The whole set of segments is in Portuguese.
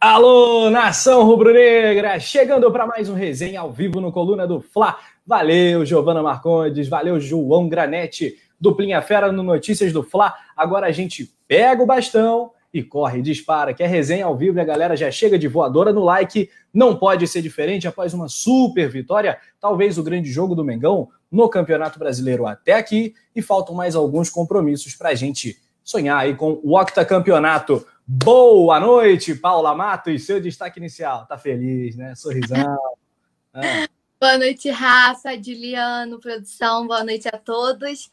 Alô, nação rubro-negra! Chegando para mais um resenha ao vivo no Coluna do Fla. Valeu, Giovana Marcondes, valeu, João Granete, duplinha fera no Notícias do Fla. Agora a gente pega o bastão e corre, dispara, que é resenha ao vivo e a galera já chega de voadora no like. Não pode ser diferente após uma super vitória, talvez o grande jogo do Mengão no Campeonato Brasileiro até aqui. E faltam mais alguns compromissos para a gente sonhar aí com o octacampeonato. Boa noite, Paula Matos, seu destaque inicial. Tá feliz, né? Sorrisão. Ah. Boa noite, Rafa, Diliano, produção, boa noite a todos.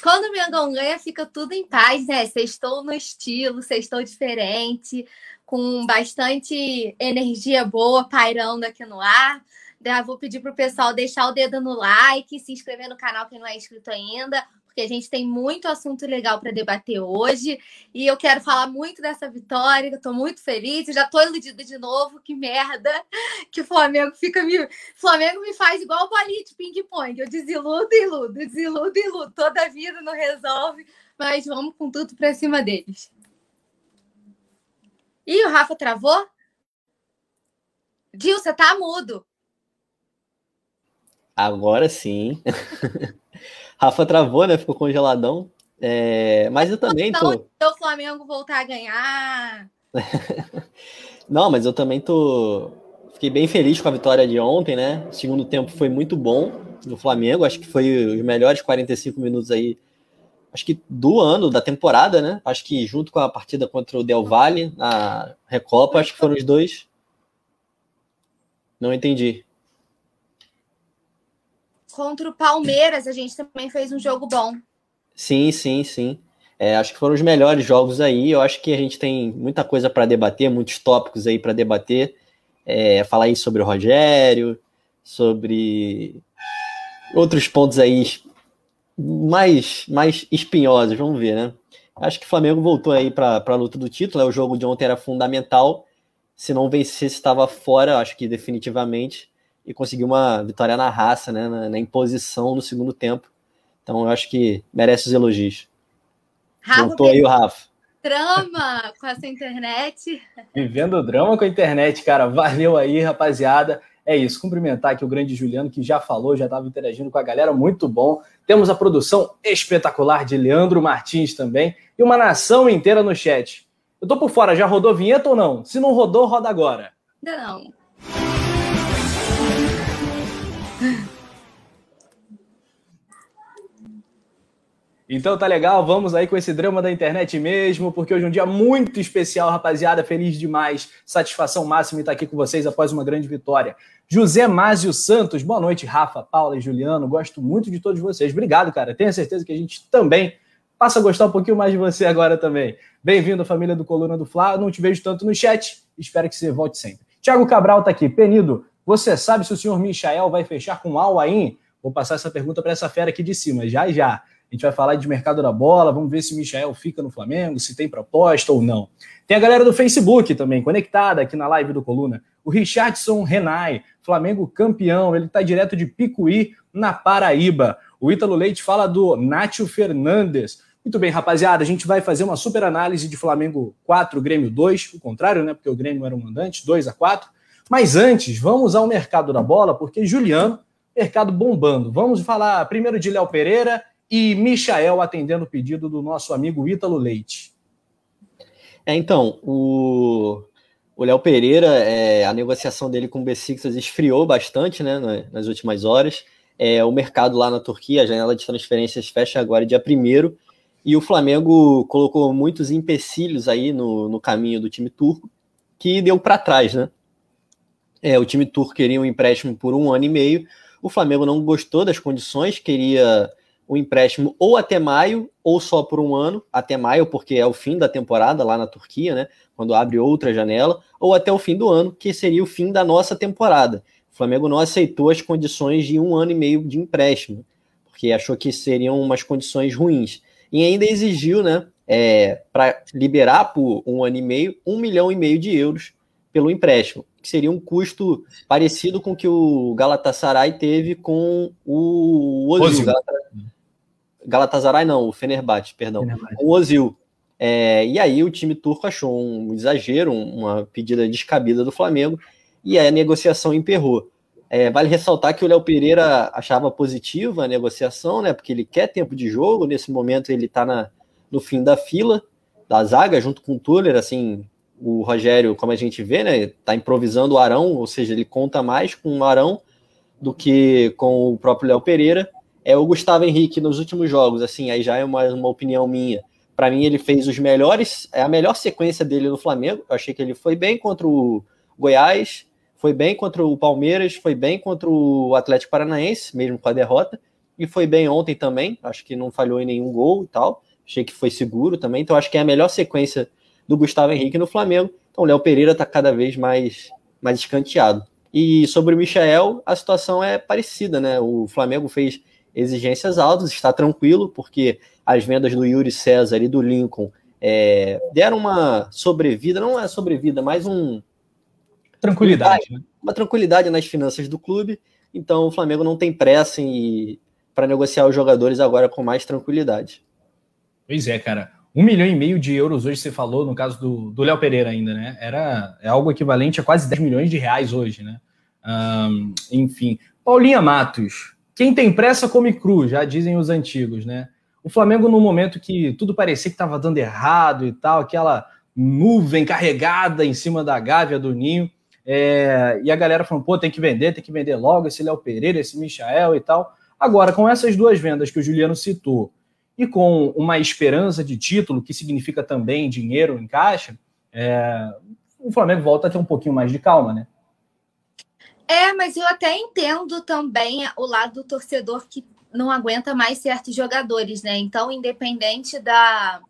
Quando o Mengão ganha, fica tudo em paz, né? Sextou no estilo, sextou diferente, com bastante energia boa pairando aqui no ar. vou pedir para o pessoal deixar o dedo no like, se inscrever no canal quem não é inscrito ainda porque a gente tem muito assunto legal para debater hoje. E eu quero falar muito dessa vitória, eu estou muito feliz, eu já estou iludida de novo, que merda que o Flamengo fica me. Flamengo me faz igual bolinha de ping-pong. Eu desiludo iludo, desiludo iludo. Toda a vida não resolve, mas vamos com tudo para cima deles. E o Rafa travou? Gil, você tá mudo. Agora sim. Rafa travou, né? Ficou congeladão. É... Mas eu também tô. Então, o Flamengo voltar a ganhar. Não, mas eu também tô. Fiquei bem feliz com a vitória de ontem, né? O segundo tempo foi muito bom do Flamengo. Acho que foi os melhores 45 minutos aí. Acho que do ano, da temporada, né? Acho que junto com a partida contra o Del Valle na Recopa, acho que foram os dois. Não entendi contra o Palmeiras a gente também fez um jogo bom. Sim, sim, sim. É, acho que foram os melhores jogos aí. Eu acho que a gente tem muita coisa para debater, muitos tópicos aí para debater. É, falar aí sobre o Rogério, sobre outros pontos aí mais, mais espinhosos, vamos ver, né? Acho que o Flamengo voltou aí para a luta do título. Né? O jogo de ontem era fundamental. Se não vencesse, estava fora, acho que definitivamente e conseguiu uma vitória na raça, né, na, na, imposição no segundo tempo. Então eu acho que merece os elogios. Rafa, Voltou aí o Rafa. Drama com essa internet. Vivendo drama com a internet, cara. Valeu aí, rapaziada. É isso, cumprimentar aqui o grande Juliano, que já falou, já estava interagindo com a galera, muito bom. Temos a produção espetacular de Leandro Martins também, e uma nação inteira no chat. Eu tô por fora, já rodou vinheta ou não? Se não rodou, roda agora. Não. Então tá legal, vamos aí com esse drama da internet mesmo, porque hoje é um dia muito especial, rapaziada, feliz demais, satisfação máxima estar aqui com vocês após uma grande vitória. José Mázio Santos, boa noite, Rafa, Paula e Juliano, gosto muito de todos vocês, obrigado, cara, tenho certeza que a gente também passa a gostar um pouquinho mais de você agora também. Bem-vindo, família do Coluna do Fla, não te vejo tanto no chat, espero que você volte sempre. Tiago Cabral tá aqui, Penido, você sabe se o senhor Michael vai fechar com Al Ain? Vou passar essa pergunta para essa fera aqui de cima, já já. A gente vai falar de mercado da bola, vamos ver se o Michel fica no Flamengo, se tem proposta ou não. Tem a galera do Facebook também, conectada aqui na live do Coluna. O Richardson Renai, Flamengo campeão, ele está direto de Picuí, na Paraíba. O Ítalo Leite fala do Nátio Fernandes. Muito bem, rapaziada, a gente vai fazer uma super análise de Flamengo 4, Grêmio 2, o contrário, né? Porque o Grêmio era um mandante, 2 a 4. Mas antes, vamos ao mercado da bola, porque Juliano, mercado bombando. Vamos falar primeiro de Léo Pereira e Michael atendendo o pedido do nosso amigo Ítalo Leite. É, então, o Léo Pereira, é, a negociação dele com o Besiktas esfriou bastante né, nas últimas horas. É, o mercado lá na Turquia, a janela de transferências fecha agora dia 1 e o Flamengo colocou muitos empecilhos aí no, no caminho do time turco, que deu para trás, né? É, o time turco queria um empréstimo por um ano e meio, o Flamengo não gostou das condições, queria o empréstimo ou até maio, ou só por um ano, até maio, porque é o fim da temporada lá na Turquia, né? Quando abre outra janela, ou até o fim do ano, que seria o fim da nossa temporada. O Flamengo não aceitou as condições de um ano e meio de empréstimo, porque achou que seriam umas condições ruins. E ainda exigiu, né, é, para liberar por um ano e meio, um milhão e meio de euros pelo empréstimo, que seria um custo parecido com o que o Galatasaray teve com o Ozil. Galatasaray não, o Fenerbahçe, perdão. Fenerbahçe. O Ozil. É, e aí o time turco achou um exagero, uma pedida descabida do Flamengo, e aí a negociação emperrou. É, vale ressaltar que o Léo Pereira achava positiva a negociação, né? Porque ele quer tempo de jogo. Nesse momento ele está no fim da fila da zaga, junto com o Tuller, assim, o Rogério, como a gente vê, né? Tá improvisando o Arão, ou seja, ele conta mais com o Arão do que com o próprio Léo Pereira. É o Gustavo Henrique nos últimos jogos, assim, aí já é uma, uma opinião minha. Para mim, ele fez os melhores, é a melhor sequência dele no Flamengo. Eu achei que ele foi bem contra o Goiás, foi bem contra o Palmeiras, foi bem contra o Atlético Paranaense, mesmo com a derrota, e foi bem ontem também. Acho que não falhou em nenhum gol e tal. Achei que foi seguro também. Então, acho que é a melhor sequência do Gustavo Henrique no Flamengo. Então, o Léo Pereira está cada vez mais, mais escanteado. E sobre o Michael, a situação é parecida, né? O Flamengo fez exigências altas, está tranquilo, porque as vendas do Yuri César e do Lincoln é, deram uma sobrevida, não é sobrevida, mas um. Tranquilidade. Né? Uma tranquilidade nas finanças do clube. Então o Flamengo não tem pressa para negociar os jogadores agora com mais tranquilidade. Pois é, cara. Um milhão e meio de euros hoje você falou, no caso do Léo Pereira ainda, né? Era, é algo equivalente a quase 10 milhões de reais hoje, né? Um, enfim. Paulinha Matos, quem tem pressa come cru, já dizem os antigos, né? O Flamengo, no momento que tudo parecia que estava dando errado e tal, aquela nuvem carregada em cima da gávea do ninho, é, e a galera falando, pô, tem que vender, tem que vender logo esse Léo Pereira, esse Michael e tal. Agora, com essas duas vendas que o Juliano citou, e com uma esperança de título, que significa também dinheiro em caixa, é, o Flamengo volta a ter um pouquinho mais de calma, né? É, mas eu até entendo também o lado do torcedor que não aguenta mais certos jogadores, né? Então, independente da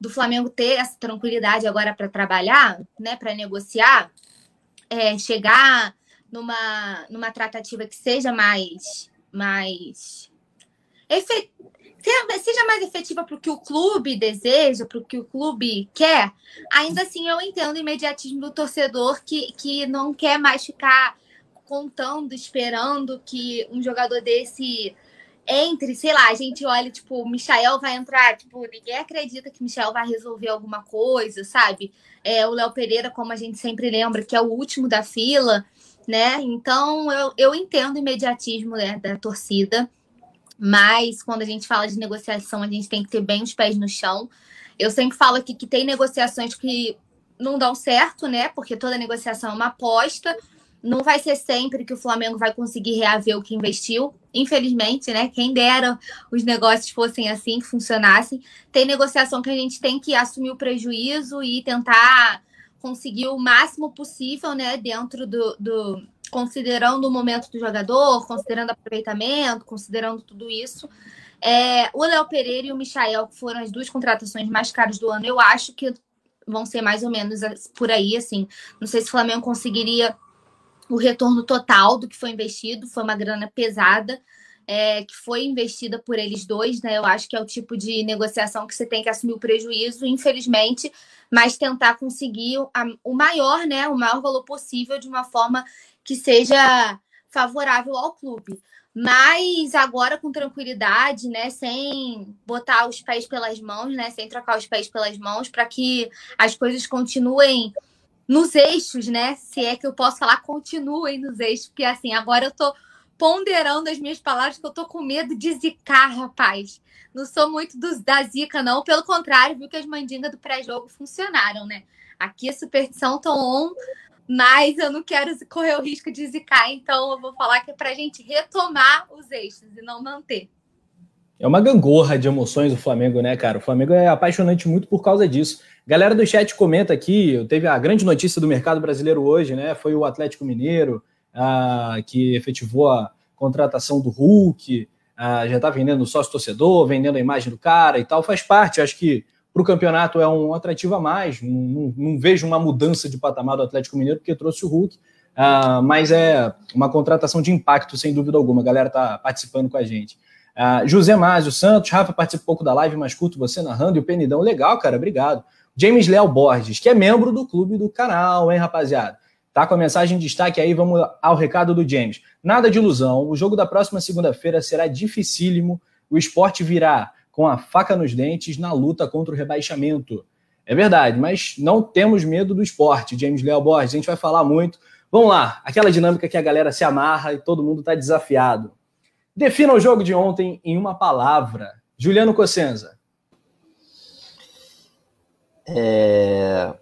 do Flamengo ter essa tranquilidade agora para trabalhar, né, para negociar, é, chegar numa, numa tratativa que seja mais mais efe, seja mais efetiva para o que o clube deseja, para o que o clube quer, ainda assim eu entendo o imediatismo do torcedor que, que não quer mais ficar contando, esperando que um jogador desse entre, sei lá, a gente olha, tipo, o Michael vai entrar, tipo, ninguém acredita que o Michael vai resolver alguma coisa, sabe? É, o Léo Pereira, como a gente sempre lembra, que é o último da fila, né? Então, eu, eu entendo o imediatismo né, da torcida, mas quando a gente fala de negociação, a gente tem que ter bem os pés no chão. Eu sempre falo aqui que tem negociações que não dão certo, né? Porque toda negociação é uma aposta, não vai ser sempre que o Flamengo vai conseguir reaver o que investiu. Infelizmente, né? Quem dera os negócios fossem assim, que funcionassem. Tem negociação que a gente tem que assumir o prejuízo e tentar conseguir o máximo possível, né? Dentro do. do considerando o momento do jogador, considerando aproveitamento, considerando tudo isso. É, o Léo Pereira e o Michael, que foram as duas contratações mais caras do ano, eu acho que vão ser mais ou menos por aí, assim. Não sei se o Flamengo conseguiria o retorno total do que foi investido, foi uma grana pesada. É, que foi investida por eles dois, né? Eu acho que é o tipo de negociação que você tem que assumir o prejuízo, infelizmente, mas tentar conseguir a, o maior, né? O maior valor possível de uma forma que seja favorável ao clube. Mas agora com tranquilidade, né? Sem botar os pés pelas mãos, né? Sem trocar os pés pelas mãos, para que as coisas continuem nos eixos, né? Se é que eu posso falar, continuem nos eixos, porque assim, agora eu tô ponderando as minhas palavras, que eu tô com medo de zicar, rapaz. Não sou muito dos, da zica, não. Pelo contrário, viu que as mandingas do pré-jogo funcionaram, né? Aqui a superstição tá on, mas eu não quero correr o risco de zicar, então eu vou falar que é pra gente retomar os eixos e não manter. É uma gangorra de emoções o Flamengo, né, cara? O Flamengo é apaixonante muito por causa disso. Galera do chat comenta aqui, teve a grande notícia do mercado brasileiro hoje, né? Foi o Atlético Mineiro ah, que efetivou a contratação do Hulk, ah, já está vendendo sócio torcedor, vendendo a imagem do cara e tal. Faz parte, acho que para o campeonato é um atrativo a mais. Não, não, não, vejo uma mudança de patamar do Atlético Mineiro porque trouxe o Hulk. Ah, mas é uma contratação de impacto, sem dúvida alguma. A galera está participando com a gente. Uh, José Mázio Santos, Rafa participa um pouco da live, mas curto você narrando e o Penidão. Legal, cara, obrigado. James Léo Borges, que é membro do clube do canal, hein, rapaziada? Tá com a mensagem de destaque aí, vamos ao recado do James. Nada de ilusão, o jogo da próxima segunda-feira será dificílimo, o esporte virá com a faca nos dentes na luta contra o rebaixamento. É verdade, mas não temos medo do esporte, James Léo Borges. A gente vai falar muito. Vamos lá, aquela dinâmica que a galera se amarra e todo mundo está desafiado. Defina o jogo de ontem em uma palavra. Juliano Cossenza. É...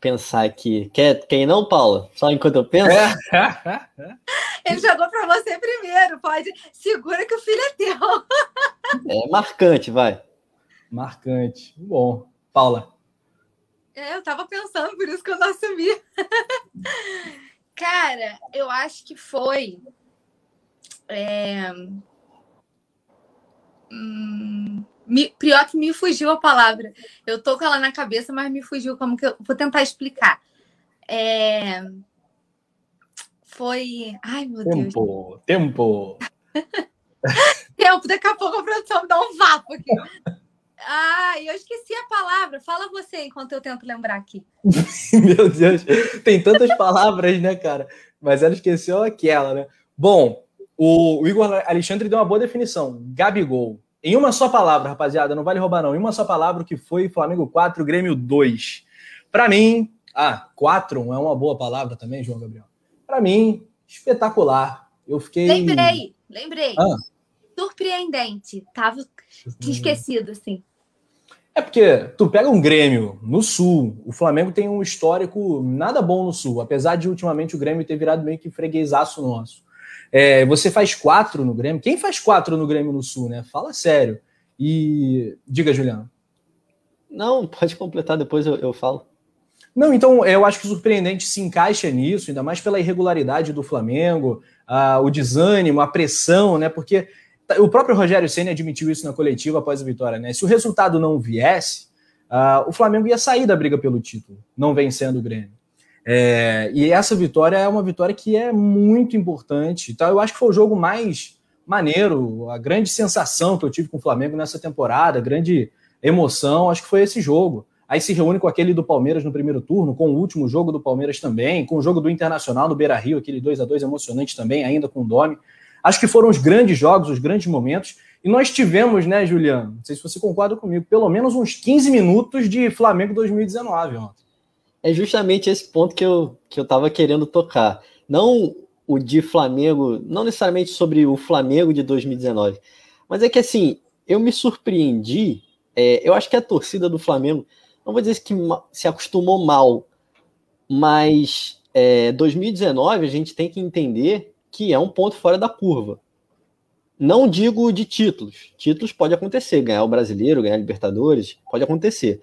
Pensar aqui. Quer, quem não, Paula? Só enquanto eu penso? É. Ele jogou para você primeiro. Pode. Segura que o filho é teu. É marcante, vai. Marcante. Bom. Paula. É, eu tava pensando, por isso que eu não assumi. Cara, eu acho que foi. É... Hum, me, pior que me fugiu a palavra. Eu tô com ela na cabeça, mas me fugiu. Como que eu vou tentar explicar? É... Foi. Ai, meu tempo, Deus. Tempo, tempo. Daqui a pouco a produção me dá um vapo aqui. Ah, eu esqueci a palavra. Fala você enquanto eu tento lembrar aqui. Meu Deus, tem tantas palavras, né, cara? Mas ela esqueceu aquela, né? Bom, o, o Igor Alexandre deu uma boa definição. Gabigol. Em uma só palavra, rapaziada, não vale roubar, não. Em uma só palavra, o que foi Flamengo 4, Grêmio 2. Para mim, ah, 4 é uma boa palavra também, João Gabriel. Para mim, espetacular. Eu fiquei. Lembrei, lembrei. Ah. Surpreendente. Tava esquecido, assim. É porque tu pega um Grêmio no Sul, o Flamengo tem um histórico nada bom no Sul, apesar de ultimamente o Grêmio ter virado meio que freguesaço nosso. É, você faz quatro no Grêmio. Quem faz quatro no Grêmio no Sul, né? Fala sério. E diga, Juliano. Não, pode completar, depois eu, eu falo. Não, então eu acho que o surpreendente se encaixa nisso, ainda mais pela irregularidade do Flamengo, o desânimo, a pressão, né? Porque o próprio Rogério Senna admitiu isso na coletiva após a vitória, né? Se o resultado não viesse, o Flamengo ia sair da briga pelo título, não vencendo o Grêmio. É, e essa vitória é uma vitória que é muito importante. Então, eu acho que foi o jogo mais maneiro, a grande sensação que eu tive com o Flamengo nessa temporada, grande emoção, acho que foi esse jogo. Aí se reúne com aquele do Palmeiras no primeiro turno, com o último jogo do Palmeiras também, com o jogo do Internacional no Beira Rio, aquele 2 a 2 emocionante também, ainda com o Domi. Acho que foram os grandes jogos, os grandes momentos. E nós tivemos, né, Juliano? Não sei se você concorda comigo, pelo menos uns 15 minutos de Flamengo 2019 ontem. É justamente esse ponto que eu, que eu tava querendo tocar. Não o de Flamengo, não necessariamente sobre o Flamengo de 2019, mas é que assim, eu me surpreendi. É, eu acho que a torcida do Flamengo, não vou dizer que se acostumou mal, mas é, 2019 a gente tem que entender que é um ponto fora da curva. Não digo de títulos. Títulos pode acontecer, ganhar o brasileiro, ganhar Libertadores, pode acontecer.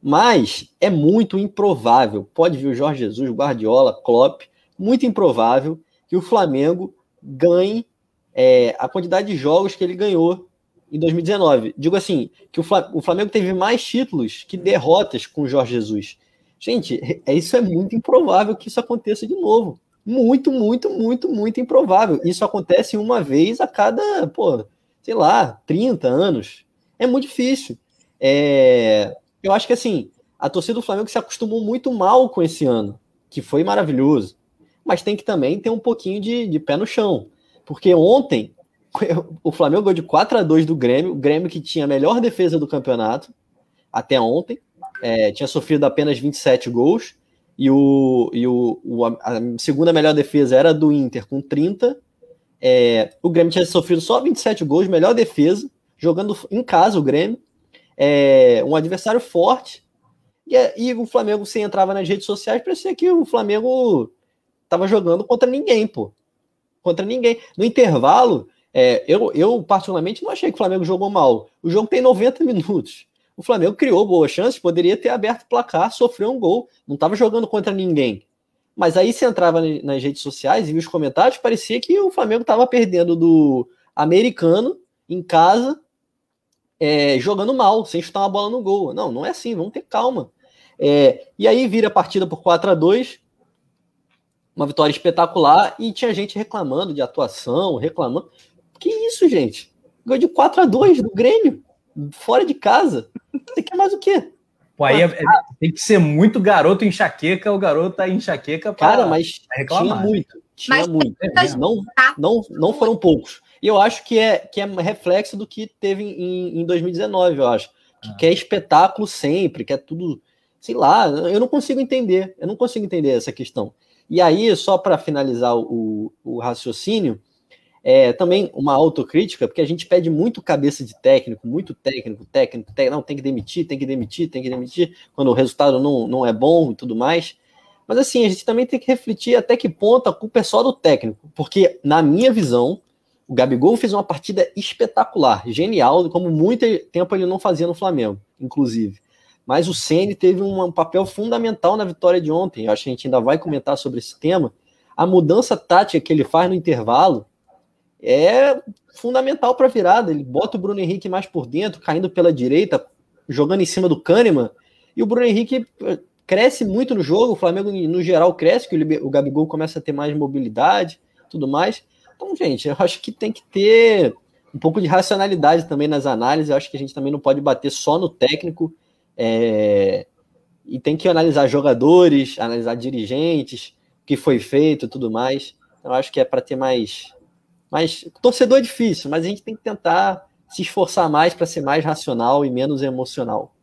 Mas é muito improvável. Pode vir o Jorge Jesus, Guardiola, Klopp, muito improvável que o Flamengo ganhe é, a quantidade de jogos que ele ganhou em 2019. Digo assim, que o Flamengo teve mais títulos que derrotas com o Jorge Jesus. Gente, é, isso é muito improvável que isso aconteça de novo muito, muito, muito, muito improvável. Isso acontece uma vez a cada, pô, sei lá, 30 anos. É muito difícil. É... Eu acho que assim, a torcida do Flamengo se acostumou muito mal com esse ano, que foi maravilhoso. Mas tem que também ter um pouquinho de, de pé no chão. Porque ontem o Flamengo ganhou de 4 a 2 do Grêmio, o Grêmio que tinha a melhor defesa do campeonato até ontem, é, tinha sofrido apenas 27 gols, e, o, e o, o, a segunda melhor defesa era do Inter com 30. É, o Grêmio tinha sofrido só 27 gols, melhor defesa, jogando em casa o Grêmio. É, um adversário forte. E, e, o Flamengo, se entrava nas redes sociais, parecia que o Flamengo estava jogando contra ninguém, pô. Contra ninguém. No intervalo, é, eu, eu particularmente não achei que o Flamengo jogou mal. O jogo tem 90 minutos. O Flamengo criou boas chances, poderia ter aberto o placar, sofreu um gol, não estava jogando contra ninguém. Mas aí você entrava nas redes sociais e via os comentários, parecia que o Flamengo estava perdendo do americano em casa, é, jogando mal, sem chutar uma bola no gol. Não, não é assim, vamos ter calma. É, e aí vira a partida por 4 a 2 uma vitória espetacular, e tinha gente reclamando de atuação, reclamando. Que isso, gente? Ganhou de 4 a 2 do Grêmio, fora de casa. Você quer mais o quê? Pô, aí é, é, tem que ser muito garoto enxaqueca, o garoto tá enxaqueca para Cara, mas reclamar. tinha muito. Tinha mas, muito. Não, não, não foram poucos. E eu acho que é, que é reflexo do que teve em, em 2019, eu acho. Que ah. quer espetáculo sempre, quer tudo, sei lá, eu não consigo entender, eu não consigo entender essa questão. E aí, só para finalizar o, o raciocínio, é, também uma autocrítica, porque a gente pede muito cabeça de técnico, muito técnico, técnico, técnico, não, tem que demitir, tem que demitir, tem que demitir, quando o resultado não, não é bom e tudo mais. Mas assim, a gente também tem que refletir até que ponto a culpa é só do técnico, porque na minha visão, o Gabigol fez uma partida espetacular, genial, como muito tempo ele não fazia no Flamengo, inclusive. Mas o Ceni teve um papel fundamental na vitória de ontem. Eu acho que a gente ainda vai comentar sobre esse tema. A mudança tática que ele faz no intervalo é fundamental para a virada. Ele bota o Bruno Henrique mais por dentro, caindo pela direita, jogando em cima do Kahneman. E o Bruno Henrique eh, cresce muito no jogo. O Flamengo, no geral, cresce, que o Gabigol começa a ter mais mobilidade tudo mais. Então, gente, eu acho que tem que ter um pouco de racionalidade também nas análises. Eu acho que a gente também não pode bater só no técnico. É... E tem que analisar jogadores, analisar dirigentes, o que foi feito tudo mais. Então, eu acho que é para ter mais mas torcedor é difícil, mas a gente tem que tentar se esforçar mais para ser mais racional e menos emocional.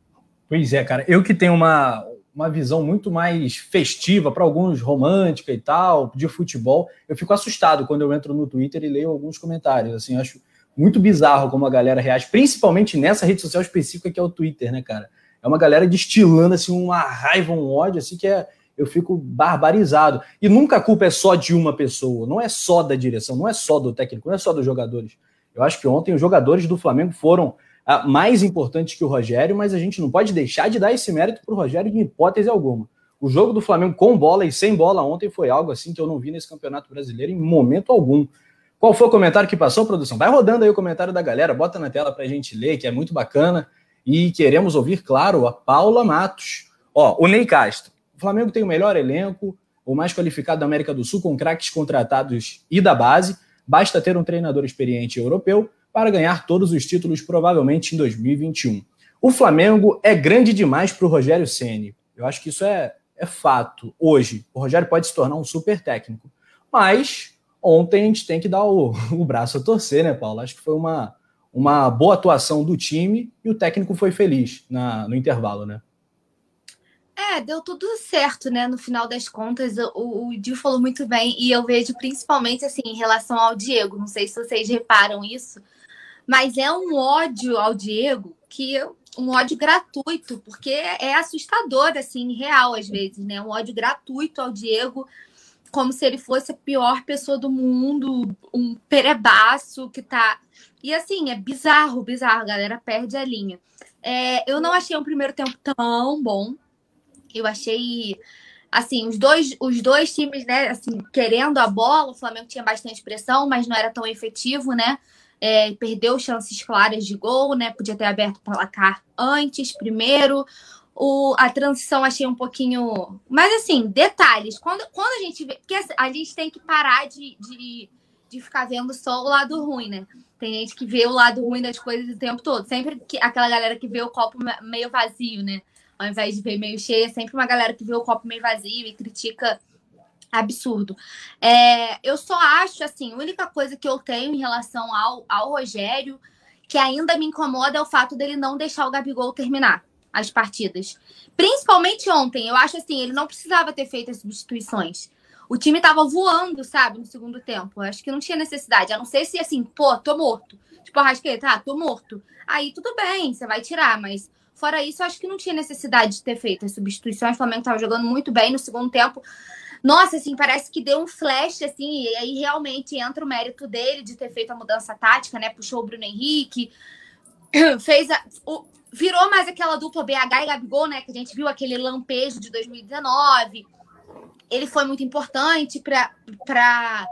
Pois é, cara. Eu que tenho uma, uma visão muito mais festiva, para alguns romântica e tal, de futebol, eu fico assustado quando eu entro no Twitter e leio alguns comentários. Assim, acho muito bizarro como a galera reage, principalmente nessa rede social específica que é o Twitter, né, cara? É uma galera destilando assim uma raiva, um ódio assim que é eu fico barbarizado. E nunca a culpa é só de uma pessoa, não é só da direção, não é só do técnico, não é só dos jogadores. Eu acho que ontem os jogadores do Flamengo foram ah, mais importantes que o Rogério, mas a gente não pode deixar de dar esse mérito para o Rogério de hipótese alguma. O jogo do Flamengo com bola e sem bola ontem foi algo assim que eu não vi nesse Campeonato Brasileiro em momento algum. Qual foi o comentário que passou, produção? Vai rodando aí o comentário da galera, bota na tela para a gente ler, que é muito bacana. E queremos ouvir, claro, a Paula Matos. Ó, o Ney Castro. O Flamengo tem o melhor elenco, o mais qualificado da América do Sul, com craques contratados e da base. Basta ter um treinador experiente europeu para ganhar todos os títulos, provavelmente em 2021. O Flamengo é grande demais para o Rogério Ceni. Eu acho que isso é, é fato. Hoje, o Rogério pode se tornar um super técnico. Mas ontem a gente tem que dar o, o braço a torcer, né, Paulo? Acho que foi uma, uma boa atuação do time e o técnico foi feliz na, no intervalo, né? É, deu tudo certo, né? No final das contas, o, o Dio falou muito bem, e eu vejo principalmente assim em relação ao Diego. Não sei se vocês reparam isso, mas é um ódio ao Diego que um ódio gratuito, porque é assustador, assim, real às vezes, né? Um ódio gratuito ao Diego, como se ele fosse a pior pessoa do mundo, um perebaço que tá. E assim, é bizarro, bizarro, a galera perde a linha. É, eu não achei um primeiro tempo tão bom, eu achei assim, os dois, os dois times, né, assim, querendo a bola, o Flamengo tinha bastante pressão, mas não era tão efetivo, né? É, perdeu chances claras de gol, né? Podia ter aberto o placar antes, primeiro. O, a transição achei um pouquinho. Mas assim, detalhes. Quando, quando a gente vê. Porque assim, a gente tem que parar de, de, de ficar vendo só o lado ruim, né? Tem gente que vê o lado ruim das coisas o tempo todo. Sempre que, aquela galera que vê o copo meio vazio, né? Ao invés de ver meio cheio, é sempre uma galera que vê o copo meio vazio e critica absurdo. É, eu só acho, assim, a única coisa que eu tenho em relação ao, ao Rogério que ainda me incomoda é o fato dele não deixar o Gabigol terminar as partidas. Principalmente ontem. Eu acho assim, ele não precisava ter feito as substituições. O time tava voando, sabe, no segundo tempo. Eu acho que não tinha necessidade. A não ser se assim, pô, tô morto. Tipo, Arrasqueta, ah, tô morto. Aí tudo bem, você vai tirar, mas Fora isso, acho que não tinha necessidade de ter feito as substituições. O Flamengo estava jogando muito bem no segundo tempo. Nossa, assim, parece que deu um flash, assim, e aí realmente entra o mérito dele de ter feito a mudança tática, né? Puxou o Bruno Henrique, fez a, o, virou mais aquela dupla BH e Gabigol, né? Que a gente viu aquele lampejo de 2019. Ele foi muito importante para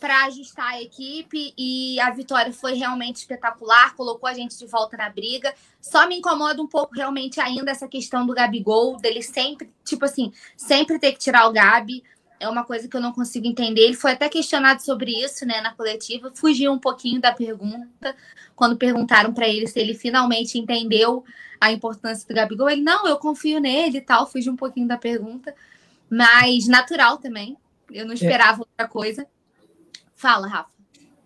para ajustar a equipe e a vitória foi realmente espetacular, colocou a gente de volta na briga. Só me incomoda um pouco realmente ainda essa questão do Gabigol, dele sempre, tipo assim, sempre ter que tirar o Gabi. É uma coisa que eu não consigo entender. Ele foi até questionado sobre isso, né, na coletiva. Fugiu um pouquinho da pergunta quando perguntaram para ele se ele finalmente entendeu a importância do Gabigol. Ele, não, eu confio nele e tal. Fugiu um pouquinho da pergunta, mas natural também. Eu não é. esperava é. outra coisa. Fala, Rafa.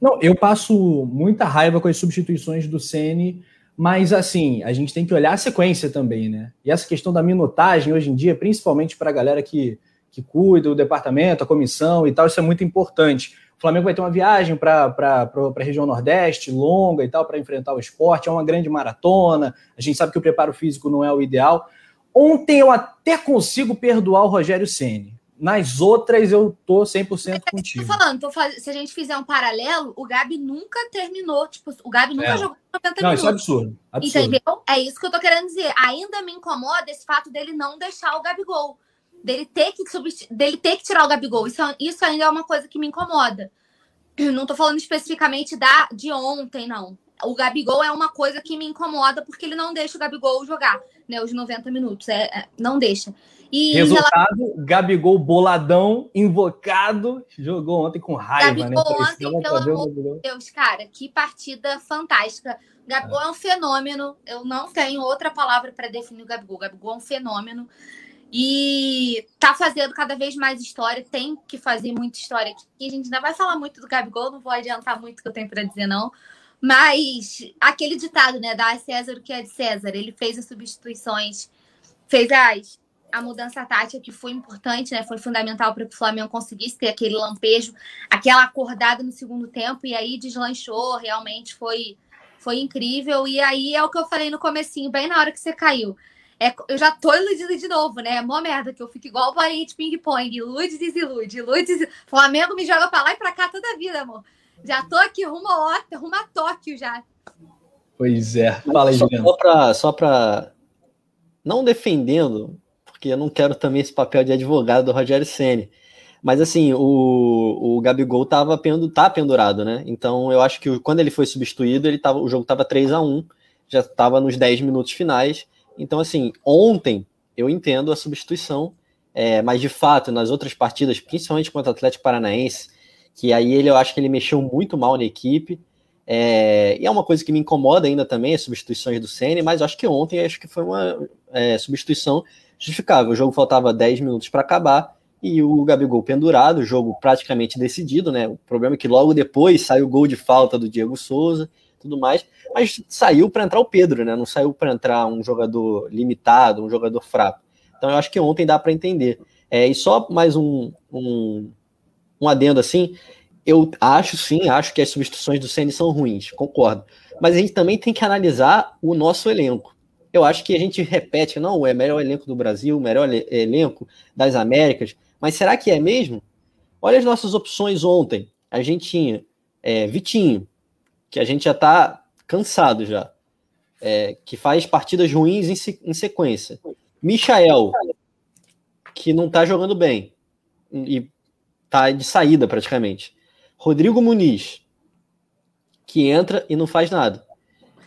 Não, eu passo muita raiva com as substituições do Ceni, mas assim, a gente tem que olhar a sequência também, né? E essa questão da minutagem hoje em dia, principalmente para a galera que, que cuida, o departamento, a comissão e tal, isso é muito importante. O Flamengo vai ter uma viagem para a região Nordeste, longa e tal, para enfrentar o esporte, é uma grande maratona. A gente sabe que o preparo físico não é o ideal. Ontem eu até consigo perdoar o Rogério Ceni. Nas outras eu tô 100% contigo. Tô falando, tô faz... se a gente fizer um paralelo, o Gabi nunca terminou, tipo, o Gabi nunca é. jogou 90 não, minutos. Isso é absurdo, absurdo. Entendeu? É isso que eu tô querendo dizer. Ainda me incomoda esse fato dele não deixar o Gabigol, dele ter que subst... dele ter que tirar o Gabigol. Isso, é, isso ainda é uma coisa que me incomoda. não tô falando especificamente da de ontem, não. O Gabigol é uma coisa que me incomoda porque ele não deixa o Gabigol jogar, né, os 90 minutos, é, é não deixa. E Resultado: relação... Gabigol boladão, invocado, jogou ontem com raiva, Gabigol né? ontem, pelo amor de Deus, cara, que partida fantástica. Gabigol é. é um fenômeno. Eu não tenho outra palavra para definir o Gabigol. O Gabigol é um fenômeno. E tá fazendo cada vez mais história, tem que fazer muita história aqui. A gente ainda vai falar muito do Gabigol, não vou adiantar muito o que eu tenho para dizer, não. Mas aquele ditado, né? Dá a César o que é de César. Ele fez as substituições, fez as a mudança tática que foi importante, né? Foi fundamental para que o Flamengo conseguisse ter aquele lampejo, aquela acordada no segundo tempo e aí deslanchou, realmente foi foi incrível. E aí é o que eu falei no comecinho, bem na hora que você caiu. É, eu já tô iludida de novo, né? É mó merda que eu fico igual o bolinha de ping-pong, ilude, desilude, ilude, desilude. Flamengo me joga para lá e para cá toda a vida, amor. Já tô aqui rumo a, rumo a Tóquio já. Pois é. Fala aí, só, só para só pra... não defendendo porque eu não quero também esse papel de advogado do Rogério Ceni. Mas assim, o, o Gabigol tava pendu, tá pendurado, né? Então eu acho que quando ele foi substituído, ele tava, o jogo tava 3 a 1 já estava nos 10 minutos finais. Então, assim, ontem eu entendo a substituição, é, mas de fato, nas outras partidas, principalmente contra o Atlético Paranaense, que aí ele eu acho que ele mexeu muito mal na equipe. É, e é uma coisa que me incomoda ainda também, as substituições do Ceni, mas acho que ontem acho que foi uma é, substituição justificável. O jogo faltava 10 minutos para acabar e o Gabigol pendurado, o jogo praticamente decidido, né? O problema é que logo depois saiu o gol de falta do Diego Souza, tudo mais, mas saiu para entrar o Pedro, né? Não saiu para entrar um jogador limitado, um jogador fraco. Então eu acho que ontem dá para entender. É, e só mais um, um, um adendo assim, eu acho sim, acho que as substituições do Ceni são ruins, concordo. Mas a gente também tem que analisar o nosso elenco eu acho que a gente repete, não, é melhor elenco do Brasil, melhor elenco das Américas, mas será que é mesmo? Olha as nossas opções ontem. A gente tinha é, Vitinho, que a gente já está cansado já, é, que faz partidas ruins em, em sequência. Michael, que não está jogando bem e está de saída praticamente. Rodrigo Muniz, que entra e não faz nada.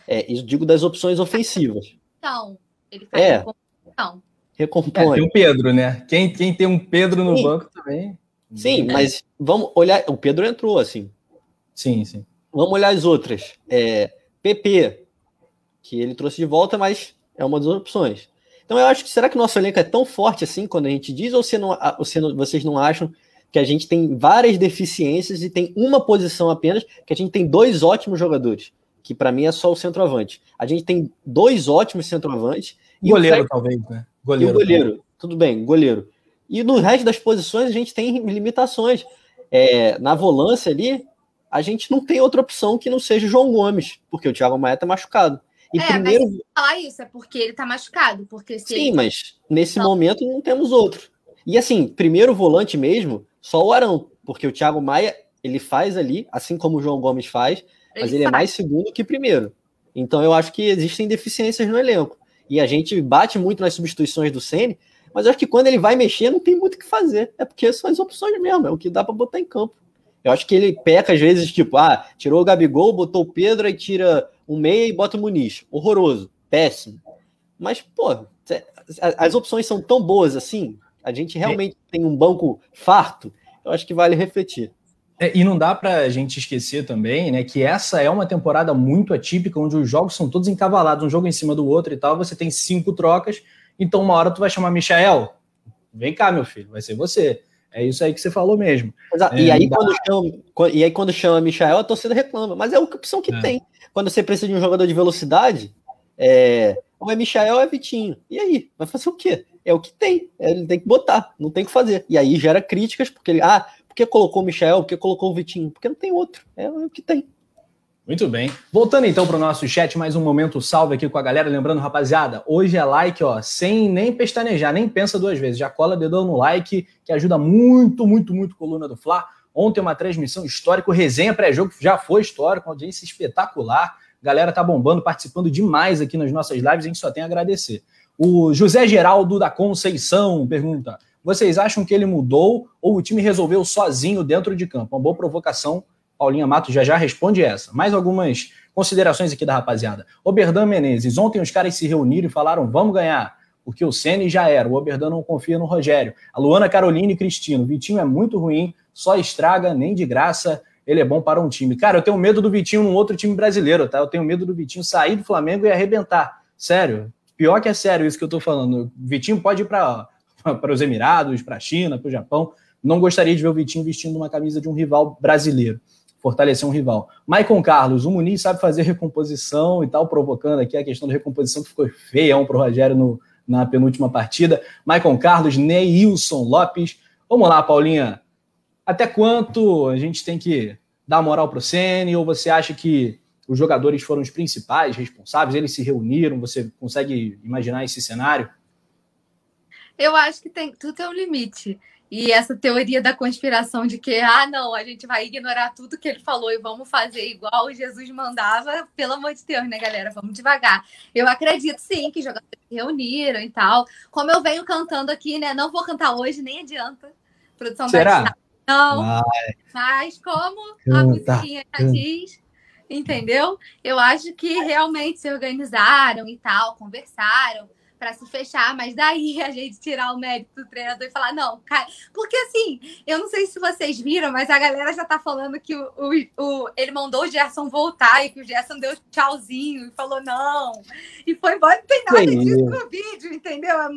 É, isso digo das opções ofensivas. Então, ele faz é. recomposição. Recompõe. É, tem o Pedro, né? Quem, quem tem um Pedro no sim. banco também. Sim, é. mas vamos olhar. O Pedro entrou assim. Sim, sim. Vamos olhar as outras. É, PP, que ele trouxe de volta, mas é uma das opções. Então eu acho que será que o nosso elenco é tão forte assim quando a gente diz, ou você não, você não, vocês não acham que a gente tem várias deficiências e tem uma posição apenas, que a gente tem dois ótimos jogadores? Que para mim é só o centroavante. A gente tem dois ótimos centroavantes. E goleiro, o talvez, né? Goleiro. E o goleiro, tudo bem, goleiro. E no resto das posições a gente tem limitações. É, na volância ali, a gente não tem outra opção que não seja o João Gomes, porque o Thiago Maia tá machucado. E é, primeiro... mas falar isso, é porque ele tá machucado. Porque Sim, ele... mas nesse não. momento não temos outro. E assim, primeiro volante mesmo, só o Arão, porque o Thiago Maia, ele faz ali, assim como o João Gomes faz, mas ele, ele é mais segundo que primeiro. Então eu acho que existem deficiências no elenco. E a gente bate muito nas substituições do Ceni, mas eu acho que quando ele vai mexer não tem muito o que fazer. É porque são as opções mesmo, é o que dá para botar em campo. Eu acho que ele peca às vezes, tipo, ah, tirou o Gabigol, botou o Pedro e tira o meia e bota o Muniz. Horroroso, péssimo. Mas, pô, as opções são tão boas assim, a gente realmente é. tem um banco farto, eu acho que vale refletir. É, e não dá para a gente esquecer também, né, que essa é uma temporada muito atípica, onde os jogos são todos encavalados, um jogo em cima do outro e tal. Você tem cinco trocas, então uma hora tu vai chamar Michael, vem cá, meu filho, vai ser você. É isso aí que você falou mesmo. É, e, aí, dá... quando chama, e aí, quando chama Michael, a torcida reclama. Mas é a opção que é. tem. Quando você precisa de um jogador de velocidade, é, ou é Michael ou é Vitinho. E aí? Vai fazer o quê? É o que tem. Ele tem que botar, não tem que fazer. E aí gera críticas, porque ele. Ah, que colocou o Michael? Por que colocou o Vitinho? Porque não tem outro. É o que tem. Muito bem. Voltando então para o nosso chat, mais um momento salve aqui com a galera. Lembrando, rapaziada, hoje é like, ó, sem nem pestanejar, nem pensa duas vezes. Já cola dedão no like, que ajuda muito, muito, muito coluna do Fla. Ontem uma transmissão histórica, resenha pré-jogo já foi histórico, uma audiência espetacular. Galera tá bombando, participando demais aqui nas nossas lives, a gente só tem a agradecer. O José Geraldo da Conceição pergunta: vocês acham que ele mudou ou o time resolveu sozinho dentro de campo? Uma boa provocação Paulinha Matos já já responde essa. Mais algumas considerações aqui da rapaziada. Oberdan Menezes, ontem os caras se reuniram e falaram: vamos ganhar, porque o Ceni já era. O Oberdan não confia no Rogério. A Luana Caroline e Cristino. Vitinho é muito ruim, só estraga, nem de graça. Ele é bom para um time. Cara, eu tenho medo do Vitinho num outro time brasileiro, tá? Eu tenho medo do Vitinho sair do Flamengo e arrebentar. Sério. Pior que é sério isso que eu tô falando. O Vitinho pode ir para os Emirados, para a China, para o Japão. Não gostaria de ver o Vitinho vestindo uma camisa de um rival brasileiro fortalecer um rival. Maicon Carlos, o Muniz sabe fazer recomposição e tal, provocando aqui a questão da recomposição que ficou feião para o Rogério no, na penúltima partida. Maicon Carlos, Neilson Lopes. Vamos lá, Paulinha. Até quanto a gente tem que dar moral para o Ceni ou você acha que os jogadores foram os principais responsáveis, eles se reuniram, você consegue imaginar esse cenário? Eu acho que tem, tudo tem um limite. E essa teoria da conspiração de que, ah, não, a gente vai ignorar tudo que ele falou e vamos fazer igual Jesus mandava, pelo amor de Deus, né, galera? Vamos devagar. Eu acredito sim que jogadores se reuniram e tal. Como eu venho cantando aqui, né? Não vou cantar hoje, nem adianta. Produção Será? Não. Vai. Mas como Canta, a musiquinha já diz, entendeu? Eu acho que realmente se organizaram e tal, conversaram para se fechar, mas daí a gente tirar o mérito do treinador e falar, não, cara. Porque assim, eu não sei se vocês viram, mas a galera já tá falando que o, o, o ele mandou o Gerson voltar e que o Gerson deu tchauzinho e falou não. E foi embora, não tem nada Sim. disso no vídeo, entendeu? É.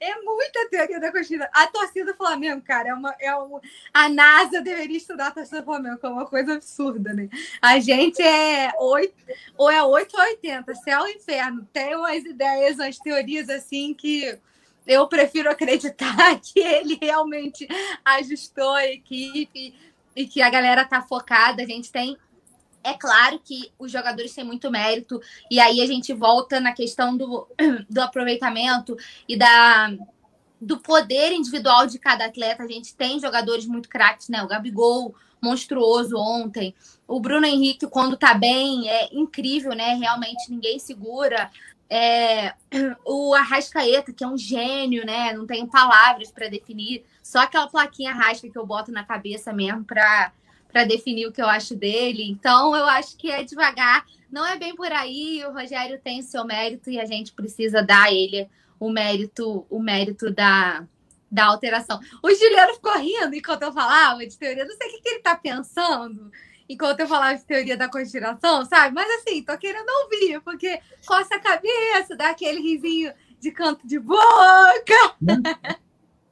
É muita teoria da coxina. A torcida do Flamengo, cara, é uma. É uma a NASA deveria estudar a torcida do Flamengo, que é uma coisa absurda, né? A gente é 8, ou é 8 ou 80, céu ou inferno. Tem umas ideias, umas teorias assim que eu prefiro acreditar que ele realmente ajustou a equipe e que a galera tá focada. A gente tem. É claro que os jogadores têm muito mérito, e aí a gente volta na questão do, do aproveitamento e da, do poder individual de cada atleta. A gente tem jogadores muito craques, né? O Gabigol, monstruoso ontem. O Bruno Henrique, quando tá bem, é incrível, né? Realmente ninguém segura. É, o Arrascaeta, que é um gênio, né? Não tenho palavras para definir, só aquela plaquinha Arrasca que eu boto na cabeça mesmo para para definir o que eu acho dele. Então, eu acho que é devagar, não é bem por aí. O Rogério tem seu mérito e a gente precisa dar a ele o mérito, o mérito da, da alteração. O Juliano ficou rindo enquanto eu falava de teoria, não sei o que, que ele está pensando enquanto eu falava de teoria da conspiração, sabe? Mas assim, tô querendo ouvir, porque coça a cabeça, dá aquele risinho de canto de boca.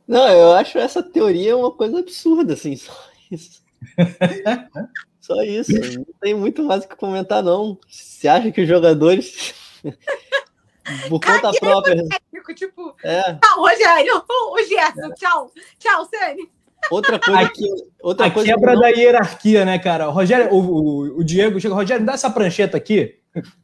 Não, eu acho essa teoria uma coisa absurda, assim, só isso. Só isso, não tem muito mais o que comentar, não. Você acha que os jogadores, por conta própria. Técnico, tipo, é. tchau, Rogério, o Gerson, tchau, tchau, Sene. Outra coisa aqui, outra a coisa quebra não... da hierarquia, né, cara? O Rogério, o, o, o Diego chega, Rogério, dá essa prancheta aqui,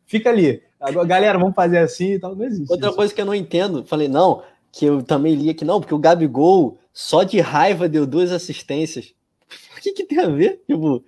fica ali. Agora, galera, vamos fazer assim e tal. Não existe. Outra isso. coisa que eu não entendo, falei, não, que eu também li aqui, não, porque o Gabigol só de raiva deu duas assistências. O que, que tem a ver? Tipo,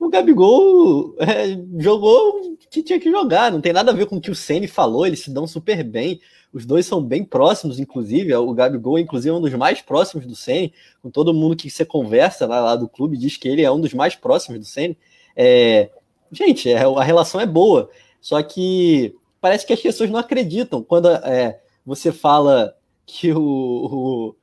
o Gabigol é, jogou o que tinha que jogar, não tem nada a ver com o que o Ceni falou, eles se dão super bem. Os dois são bem próximos, inclusive. O Gabigol, inclusive, é um dos mais próximos do Ceni. Com todo mundo que você conversa lá, lá do clube, diz que ele é um dos mais próximos do Ceni. É... Gente, é, a relação é boa. Só que parece que as pessoas não acreditam. Quando é, você fala que o,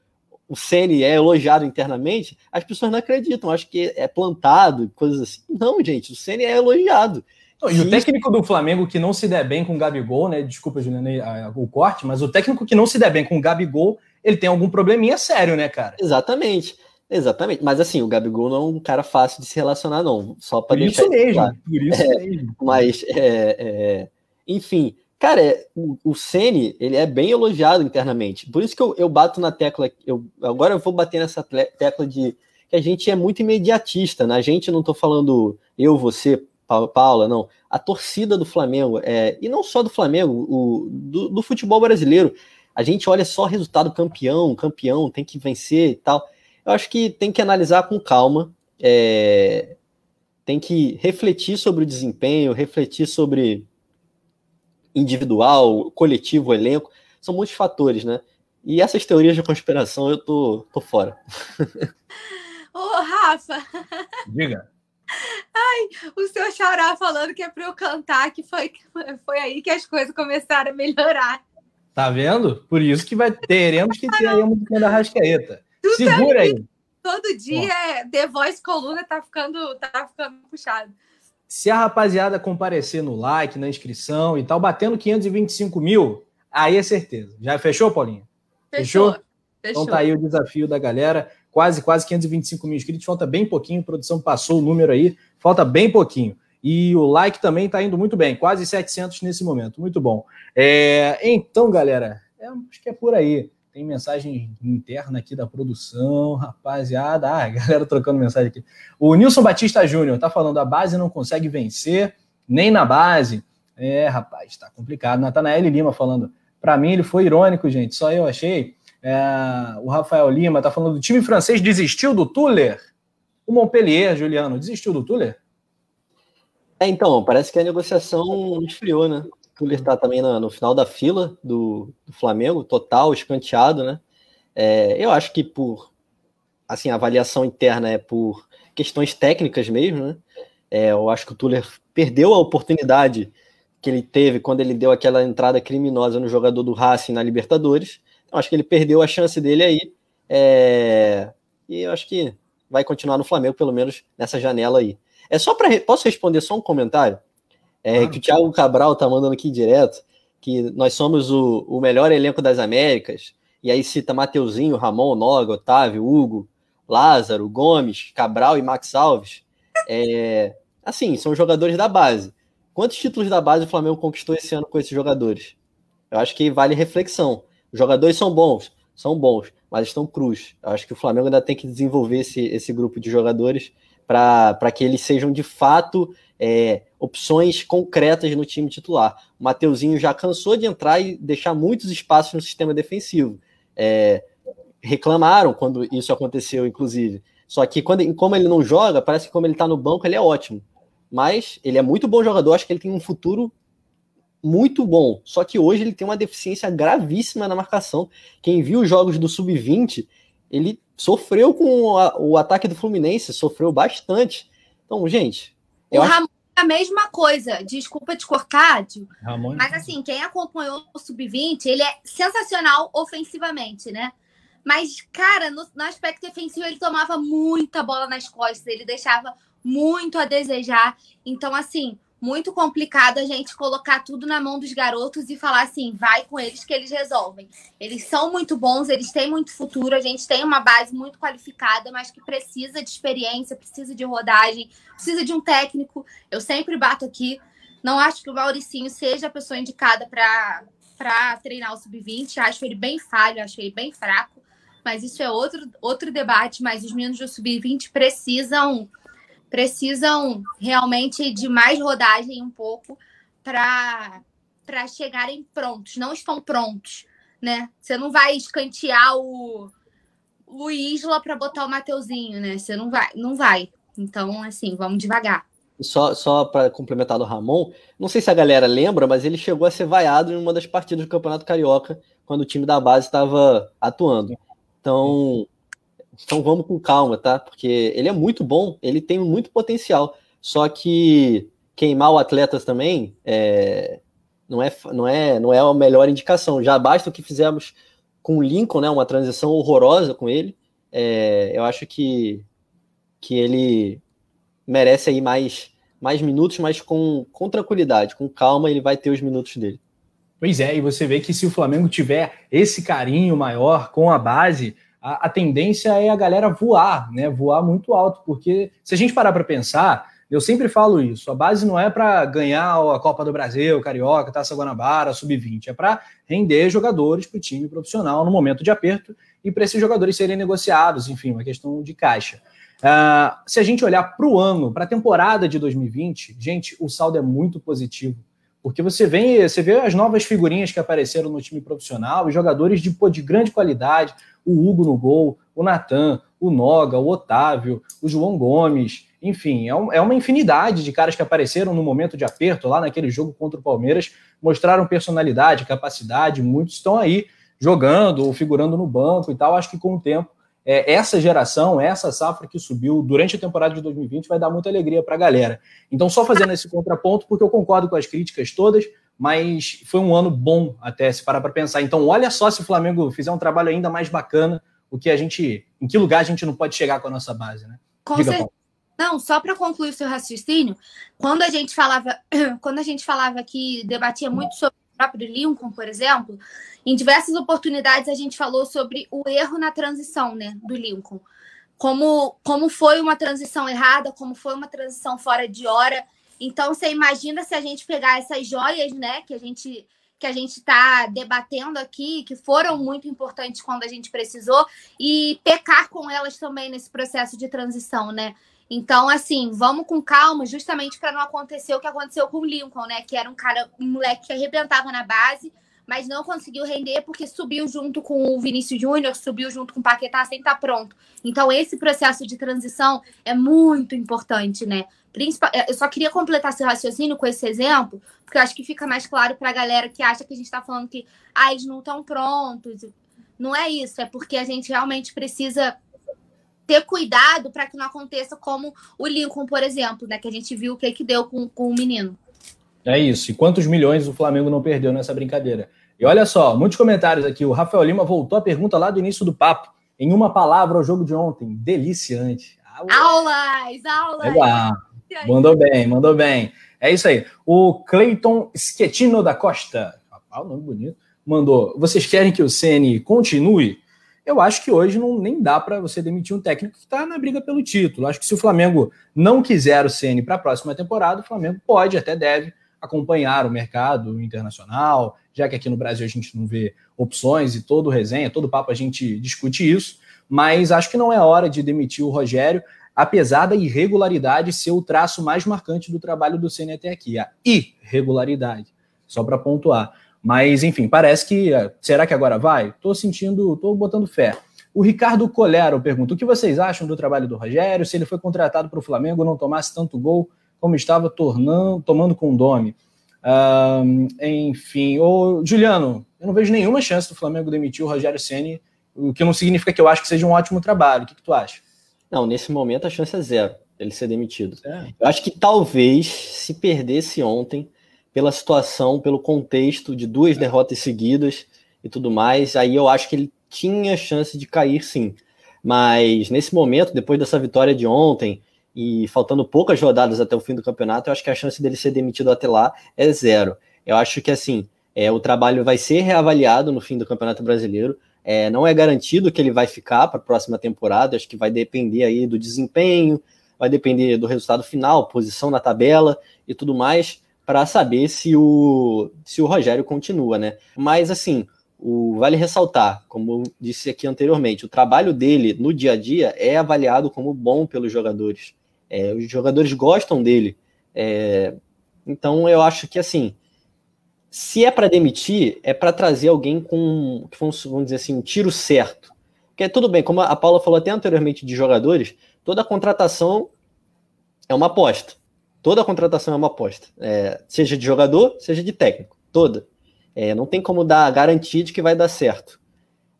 o Ceni é elogiado internamente, as pessoas não acreditam. Acho que é plantado, coisas assim. Não, gente, o Ceni é elogiado. E o técnico do Flamengo que não se der bem com o Gabigol, né? Desculpa, Juliana, o corte, mas o técnico que não se der bem com o Gabigol, ele tem algum probleminha sério, né, cara? Exatamente. Exatamente. Mas assim, o Gabigol não é um cara fácil de se relacionar, não. Só para deixar. Isso mesmo, claro. por isso é, mesmo. Mas, é, é, enfim, cara, é, o, o Sene, ele é bem elogiado internamente. Por isso que eu, eu bato na tecla. Eu, agora eu vou bater nessa tecla de que a gente é muito imediatista, né? A gente não tô falando eu, você, Paula, não. A torcida do Flamengo, é, e não só do Flamengo, o, do, do futebol brasileiro. A gente olha só resultado campeão, campeão, tem que vencer e tal. Eu acho que tem que analisar com calma, é, tem que refletir sobre o desempenho, refletir sobre individual, coletivo, elenco. São muitos fatores, né? E essas teorias de conspiração eu tô, tô fora. Ô, Rafa! Diga. Ai, o seu xará falando que é para eu cantar, que foi, foi aí que as coisas começaram a melhorar. Tá vendo? Por isso que vai, teremos que ter a música da Rascaeta. Segura aí. Todo dia é The Voice Coluna tá ficando, tá ficando puxado. Se a rapaziada comparecer no like, na inscrição e tal, batendo 525 mil, aí é certeza. Já fechou, Paulinho? Fechou? Fechou? Então tá aí o desafio da galera. Quase, quase 525 mil inscritos. Falta bem pouquinho. A produção passou o número aí. Falta bem pouquinho. E o like também tá indo muito bem. Quase 700 nesse momento. Muito bom. É, então, galera, é, acho que é por aí. Tem mensagem interna aqui da produção, rapaziada. Ah, galera trocando mensagem aqui. O Nilson Batista Júnior tá falando: a base não consegue vencer, nem na base. É, rapaz, tá complicado. Natanael Lima falando: para mim ele foi irônico, gente. Só eu achei. É, o Rafael Lima tá falando: o time francês desistiu do Tuller. O Montpellier, Juliano, desistiu do Tuller? É, então, parece que a negociação esfriou, né? Tuller está também no, no, final da fila do, do Flamengo, total, escanteado, né? É, eu acho que por assim, a avaliação interna é por questões técnicas mesmo, né? É, eu acho que o Tuller perdeu a oportunidade que ele teve quando ele deu aquela entrada criminosa no jogador do Racing na Libertadores. Então, acho que ele perdeu a chance dele aí. É, e eu acho que vai continuar no Flamengo, pelo menos nessa janela aí. É só para. Posso responder só um comentário? É, ah, que o Thiago Cabral tá mandando aqui direto, que nós somos o, o melhor elenco das Américas, e aí cita Mateuzinho, Ramon, Noga, Otávio, Hugo, Lázaro, Gomes, Cabral e Max Alves. É, assim, são jogadores da base. Quantos títulos da base o Flamengo conquistou esse ano com esses jogadores? Eu acho que vale reflexão. Os jogadores são bons, são bons, mas estão cruz. Eu acho que o Flamengo ainda tem que desenvolver esse, esse grupo de jogadores para que eles sejam de fato é, opções concretas no time titular. O Mateuzinho já cansou de entrar e deixar muitos espaços no sistema defensivo. É, reclamaram quando isso aconteceu, inclusive. Só que quando, como ele não joga, parece que como ele está no banco, ele é ótimo. Mas ele é muito bom jogador, acho que ele tem um futuro muito bom. Só que hoje ele tem uma deficiência gravíssima na marcação. Quem viu os jogos do Sub-20, ele sofreu com a, o ataque do Fluminense, sofreu bastante. Então, gente, o. Ramon a mesma coisa. Desculpa te cortar, Ramon... mas assim, quem acompanhou o Sub-20, ele é sensacional ofensivamente, né? Mas, cara, no, no, aspecto defensivo, ele tomava muita bola nas costas, ele deixava muito a desejar. Então, assim, muito complicado a gente colocar tudo na mão dos garotos e falar assim, vai com eles que eles resolvem. Eles são muito bons, eles têm muito futuro, a gente tem uma base muito qualificada, mas que precisa de experiência, precisa de rodagem, precisa de um técnico. Eu sempre bato aqui. Não acho que o Mauricinho seja a pessoa indicada para treinar o sub-20. Acho ele bem falho, acho ele bem fraco. Mas isso é outro, outro debate. Mas os meninos do sub-20 precisam precisam realmente de mais rodagem um pouco para chegarem prontos, não estão prontos, né? Você não vai escantear o, o Isla para botar o Mateuzinho, né? Você não vai, não vai. Então, assim, vamos devagar. Só, só para complementar do Ramon, não sei se a galera lembra, mas ele chegou a ser vaiado em uma das partidas do Campeonato Carioca, quando o time da base estava atuando. Então, então vamos com calma, tá? Porque ele é muito bom, ele tem muito potencial. Só que queimar o atleta também é, não, é, não, é, não é a melhor indicação. Já basta o que fizemos com o Lincoln, né? Uma transição horrorosa com ele. É, eu acho que, que ele merece aí mais, mais minutos, mas com, com tranquilidade, com calma, ele vai ter os minutos dele. Pois é, e você vê que se o Flamengo tiver esse carinho maior com a base, a, a tendência é a galera voar, né? Voar muito alto, porque se a gente parar para pensar, eu sempre falo isso, a base não é para ganhar a Copa do Brasil, Carioca, Taça Guanabara, Sub-20, é para render jogadores para o time profissional no momento de aperto e para esses jogadores serem negociados, enfim, uma questão de caixa. Uh, se a gente olhar para o ano, para a temporada de 2020, gente, o saldo é muito positivo. Porque você vê, você vê as novas figurinhas que apareceram no time profissional, jogadores de, de grande qualidade, o Hugo no gol, o Natan, o Noga, o Otávio, o João Gomes, enfim, é, um, é, uma infinidade de caras que apareceram no momento de aperto lá naquele jogo contra o Palmeiras, mostraram personalidade, capacidade, muitos estão aí jogando ou figurando no banco e tal. Acho que com o tempo, é, essa geração, essa safra que subiu durante a temporada de 2020 vai dar muita alegria para a galera. Então, só fazendo esse contraponto, porque eu concordo com as críticas todas, mas foi um ano bom até se parar para pensar. Então, olha só se o Flamengo fizer um trabalho ainda mais bacana, o que a gente, em que lugar a gente não pode chegar com a nossa base, né? Com Diga, certeza. Não, só para concluir o seu raciocínio, quando a gente falava, quando a gente falava que debatia muito sobre o próprio Lincoln, por exemplo, em diversas oportunidades a gente falou sobre o erro na transição, né, do Lincoln. Como, como foi uma transição errada, como foi uma transição fora de hora. Então, você imagina se a gente pegar essas joias, né, que a gente que a gente está debatendo aqui, que foram muito importantes quando a gente precisou, e pecar com elas também nesse processo de transição, né? Então, assim, vamos com calma, justamente para não acontecer o que aconteceu com o Lincoln, né? Que era um cara, um moleque que arrebentava na base, mas não conseguiu render porque subiu junto com o Vinícius Júnior, subiu junto com o Paquetá sem estar tá pronto. Então, esse processo de transição é muito importante, né? Principal, eu só queria completar esse raciocínio com esse exemplo, porque eu acho que fica mais claro para a galera que acha que a gente está falando que ah, eles não estão prontos. Não é isso, é porque a gente realmente precisa ter cuidado para que não aconteça como o Lincoln, por exemplo, né? Que a gente viu o que, que deu com, com o menino. É isso. E quantos milhões o Flamengo não perdeu nessa brincadeira? E olha só, muitos comentários aqui. O Rafael Lima voltou a pergunta lá do início do papo. Em uma palavra, ao jogo de ontem. Deliciante. Aulas, aulas. Legal. Mandou bem, mandou bem. É isso aí. O Cleiton Schettino da Costa. Ah, nome bonito. Mandou. Vocês querem que o CN continue? Eu acho que hoje não nem dá para você demitir um técnico que está na briga pelo título. Acho que se o Flamengo não quiser o CN para a próxima temporada, o Flamengo pode, até deve, acompanhar o mercado internacional, já que aqui no Brasil a gente não vê opções e todo resenha, todo papo a gente discute isso, mas acho que não é hora de demitir o Rogério, apesar da irregularidade ser o traço mais marcante do trabalho do CN até aqui, a irregularidade, só para pontuar. Mas, enfim, parece que. Será que agora vai? Estou sentindo, estou botando fé. O Ricardo Colero pergunta: o que vocês acham do trabalho do Rogério? Se ele foi contratado para o Flamengo não tomasse tanto gol como estava tornando, tomando Domi. Um, enfim, o Juliano, eu não vejo nenhuma chance do Flamengo demitir o Rogério Ceni, o que não significa que eu acho que seja um ótimo trabalho. O que, que tu acha? Não, nesse momento a chance é zero ele ser demitido. É. Eu acho que talvez se perdesse ontem pela situação, pelo contexto de duas derrotas seguidas e tudo mais, aí eu acho que ele tinha chance de cair sim. Mas nesse momento, depois dessa vitória de ontem, e faltando poucas rodadas até o fim do campeonato, eu acho que a chance dele ser demitido até lá é zero. Eu acho que assim, é, o trabalho vai ser reavaliado no fim do Campeonato Brasileiro. É, não é garantido que ele vai ficar para a próxima temporada, acho que vai depender aí do desempenho, vai depender do resultado final, posição na tabela e tudo mais, para saber se o, se o Rogério continua, né? Mas assim, o, vale ressaltar, como disse aqui anteriormente, o trabalho dele no dia a dia é avaliado como bom pelos jogadores. É, os jogadores gostam dele. É, então eu acho que assim, se é para demitir, é para trazer alguém com, vamos, dizer assim, um tiro certo. Porque tudo bem, como a Paula falou até anteriormente de jogadores, toda contratação é uma aposta. Toda contratação é uma aposta. É, seja de jogador, seja de técnico. Toda. É, não tem como dar garantia de que vai dar certo.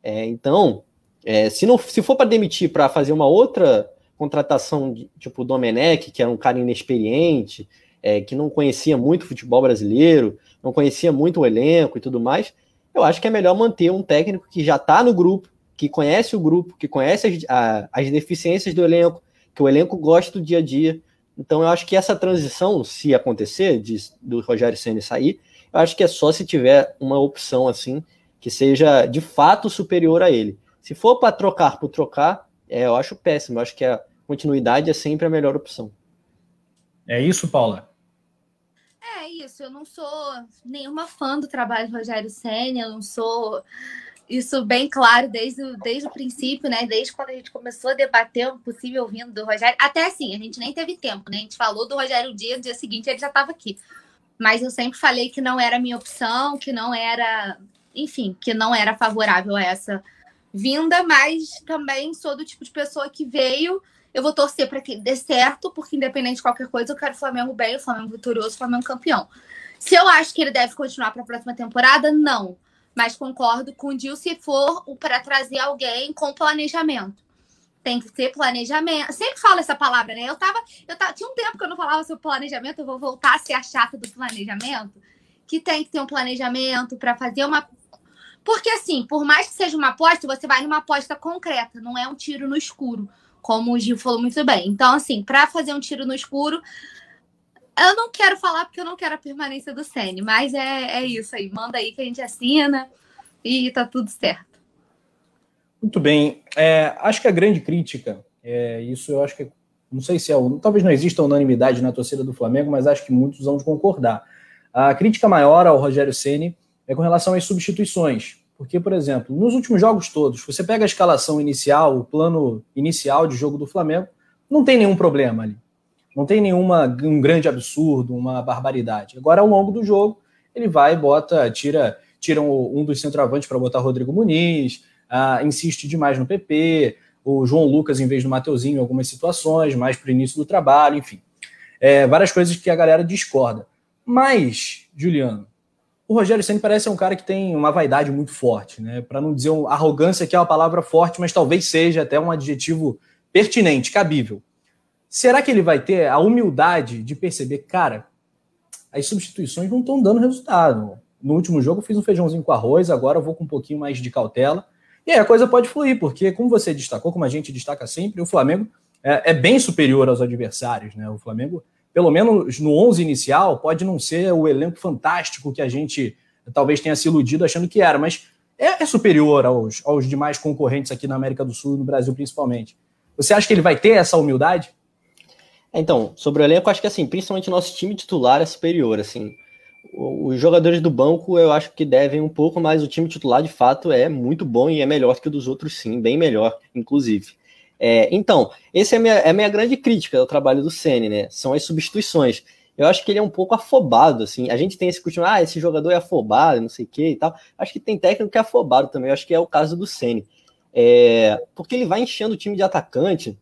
É, então, é, se, não, se for para demitir para fazer uma outra contratação tipo o Domenech, que era um cara inexperiente, é, que não conhecia muito o futebol brasileiro, não conhecia muito o elenco e tudo mais, eu acho que é melhor manter um técnico que já está no grupo, que conhece o grupo, que conhece as, a, as deficiências do elenco, que o elenco gosta do dia a dia. Então eu acho que essa transição, se acontecer, de, do Rogério Senna sair, eu acho que é só se tiver uma opção assim que seja de fato superior a ele. Se for para trocar por trocar, é, eu acho péssimo. Eu acho que a continuidade é sempre a melhor opção. É isso, Paula? É isso. Eu não sou nenhuma fã do trabalho do Rogério Senna, eu não sou isso bem claro desde, desde o princípio, né? Desde quando a gente começou a debater o possível vindo do Rogério. Até assim, a gente nem teve tempo, né? A gente falou do Rogério um dia, no dia seguinte ele já estava aqui. Mas eu sempre falei que não era minha opção, que não era, enfim, que não era favorável a essa vinda, mas também sou do tipo de pessoa que veio. Eu vou torcer para que dê certo, porque independente de qualquer coisa, eu quero o Flamengo bem, o Flamengo vitorioso, o Flamengo campeão. Se eu acho que ele deve continuar para a próxima temporada, não mas concordo com o Dil se for para trazer alguém com planejamento. Tem que ter planejamento. Sempre falo essa palavra, né? Eu tava, eu tava, tinha um tempo que eu não falava sobre planejamento, eu vou voltar a ser a chata do planejamento, que tem que ter um planejamento para fazer uma porque assim, por mais que seja uma aposta, você vai numa aposta concreta, não é um tiro no escuro, como o Gil falou muito bem. Então, assim, para fazer um tiro no escuro, eu não quero falar porque eu não quero a permanência do Sene, mas é, é isso aí. Manda aí que a gente assina e tá tudo certo. Muito bem. É, acho que a grande crítica, é, isso eu acho que, não sei se é, talvez não exista unanimidade na torcida do Flamengo, mas acho que muitos vão concordar. A crítica maior ao Rogério Ceni é com relação às substituições. Porque, por exemplo, nos últimos jogos todos, você pega a escalação inicial, o plano inicial de jogo do Flamengo, não tem nenhum problema ali. Não tem nenhuma um grande absurdo, uma barbaridade. Agora, ao longo do jogo, ele vai e bota, tira, tira um, dos centroavantes para botar Rodrigo Muniz, uh, insiste demais no PP, o João Lucas em vez do Mateuzinho em algumas situações, mais para o início do trabalho, enfim. É, várias coisas que a galera discorda. Mas, Juliano, o Rogério Senna parece um cara que tem uma vaidade muito forte, né? Para não dizer um, arrogância, que é uma palavra forte, mas talvez seja até um adjetivo pertinente, cabível. Será que ele vai ter a humildade de perceber, cara, as substituições não estão dando resultado. No último jogo eu fiz um feijãozinho com arroz, agora eu vou com um pouquinho mais de cautela. E aí a coisa pode fluir, porque, como você destacou, como a gente destaca sempre, o Flamengo é, é bem superior aos adversários. Né? O Flamengo, pelo menos no 11 inicial, pode não ser o elenco fantástico que a gente talvez tenha se iludido achando que era, mas é, é superior aos, aos demais concorrentes aqui na América do Sul e no Brasil principalmente. Você acha que ele vai ter essa humildade? Então, sobre o elenco, acho que assim, principalmente nosso time titular é superior, assim. Os jogadores do banco eu acho que devem um pouco, mas o time titular de fato é muito bom e é melhor que o dos outros, sim, bem melhor, inclusive. É, então, essa é a minha, é a minha grande crítica ao trabalho do Ceni, né? São as substituições. Eu acho que ele é um pouco afobado, assim. A gente tem esse costume, ah, esse jogador é afobado, não sei o que e tal. Acho que tem técnico que é afobado também. Eu acho que é o caso do Ceni. É, porque ele vai enchendo o time de atacante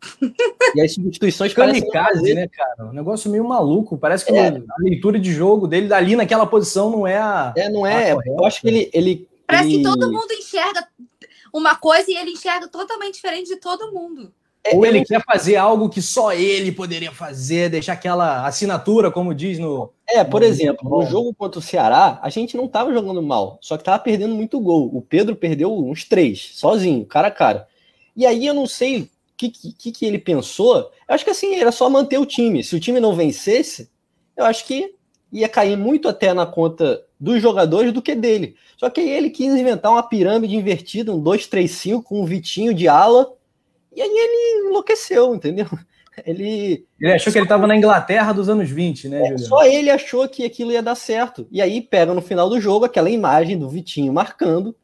e as substituições kamikaze, né, cara? Um negócio meio maluco. Parece que é. a leitura de jogo dele dali naquela posição não é a. É, não é. Eu acho que ele. ele Parece ele... que todo mundo enxerga uma coisa e ele enxerga totalmente diferente de todo mundo. É, Ou ele quer fazer algo que só ele poderia fazer, deixar aquela assinatura, como diz no. É, por no exemplo, no jogo contra o Ceará, a gente não estava jogando mal, só que estava perdendo muito gol. O Pedro perdeu uns três, sozinho, cara a cara. E aí eu não sei que, que, que ele pensou? Eu acho que assim, era só manter o time. Se o time não vencesse, eu acho que ia cair muito até na conta dos jogadores do que dele. Só que aí ele quis inventar uma pirâmide invertida, um 2-3-5 com um Vitinho de ala, e aí ele enlouqueceu, entendeu? Ele. Ele achou que ele estava na Inglaterra dos anos 20, né, é, Só ele achou que aquilo ia dar certo. E aí pega no final do jogo aquela imagem do Vitinho marcando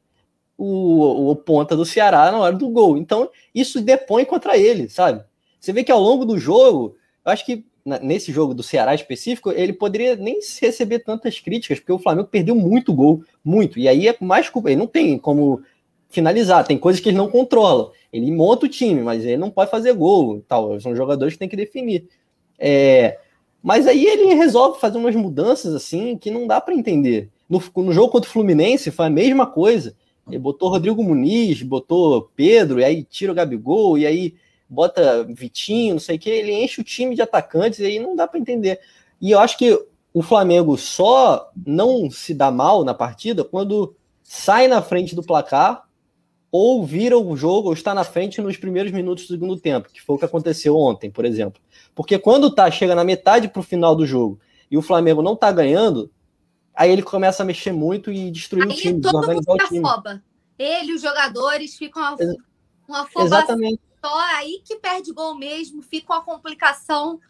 o, o ponta do Ceará na hora do gol. Então, isso depõe contra ele, sabe? Você vê que ao longo do jogo, eu acho que nesse jogo do Ceará específico, ele poderia nem receber tantas críticas, porque o Flamengo perdeu muito gol, muito. E aí é mais culpa. Ele não tem como finalizar, tem coisas que ele não controla. Ele monta o time, mas ele não pode fazer gol. Tal. São jogadores que tem que definir. É, mas aí ele resolve fazer umas mudanças assim que não dá para entender. No, no jogo contra o Fluminense foi a mesma coisa. Ele botou Rodrigo Muniz, botou Pedro, e aí tira o Gabigol, e aí bota Vitinho, não sei o que, ele enche o time de atacantes, e aí não dá para entender. E eu acho que o Flamengo só não se dá mal na partida quando sai na frente do placar ou vira o jogo ou está na frente nos primeiros minutos do segundo tempo, que foi o que aconteceu ontem, por exemplo. Porque quando tá chega na metade para o final do jogo e o Flamengo não está ganhando, Aí ele começa a mexer muito e destruir Aí o time, todo mundo o time. afoba. Ele, os jogadores, ficam uma afobação. Exatamente. Aí que perde gol mesmo, fica uma complicação.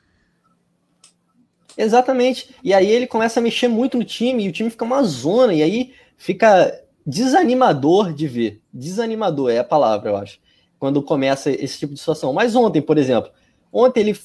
Exatamente. E aí ele começa a mexer muito no time e o time fica uma zona. E aí fica desanimador de ver. Desanimador é a palavra, eu acho. Quando começa esse tipo de situação. Mas ontem, por exemplo, ontem ele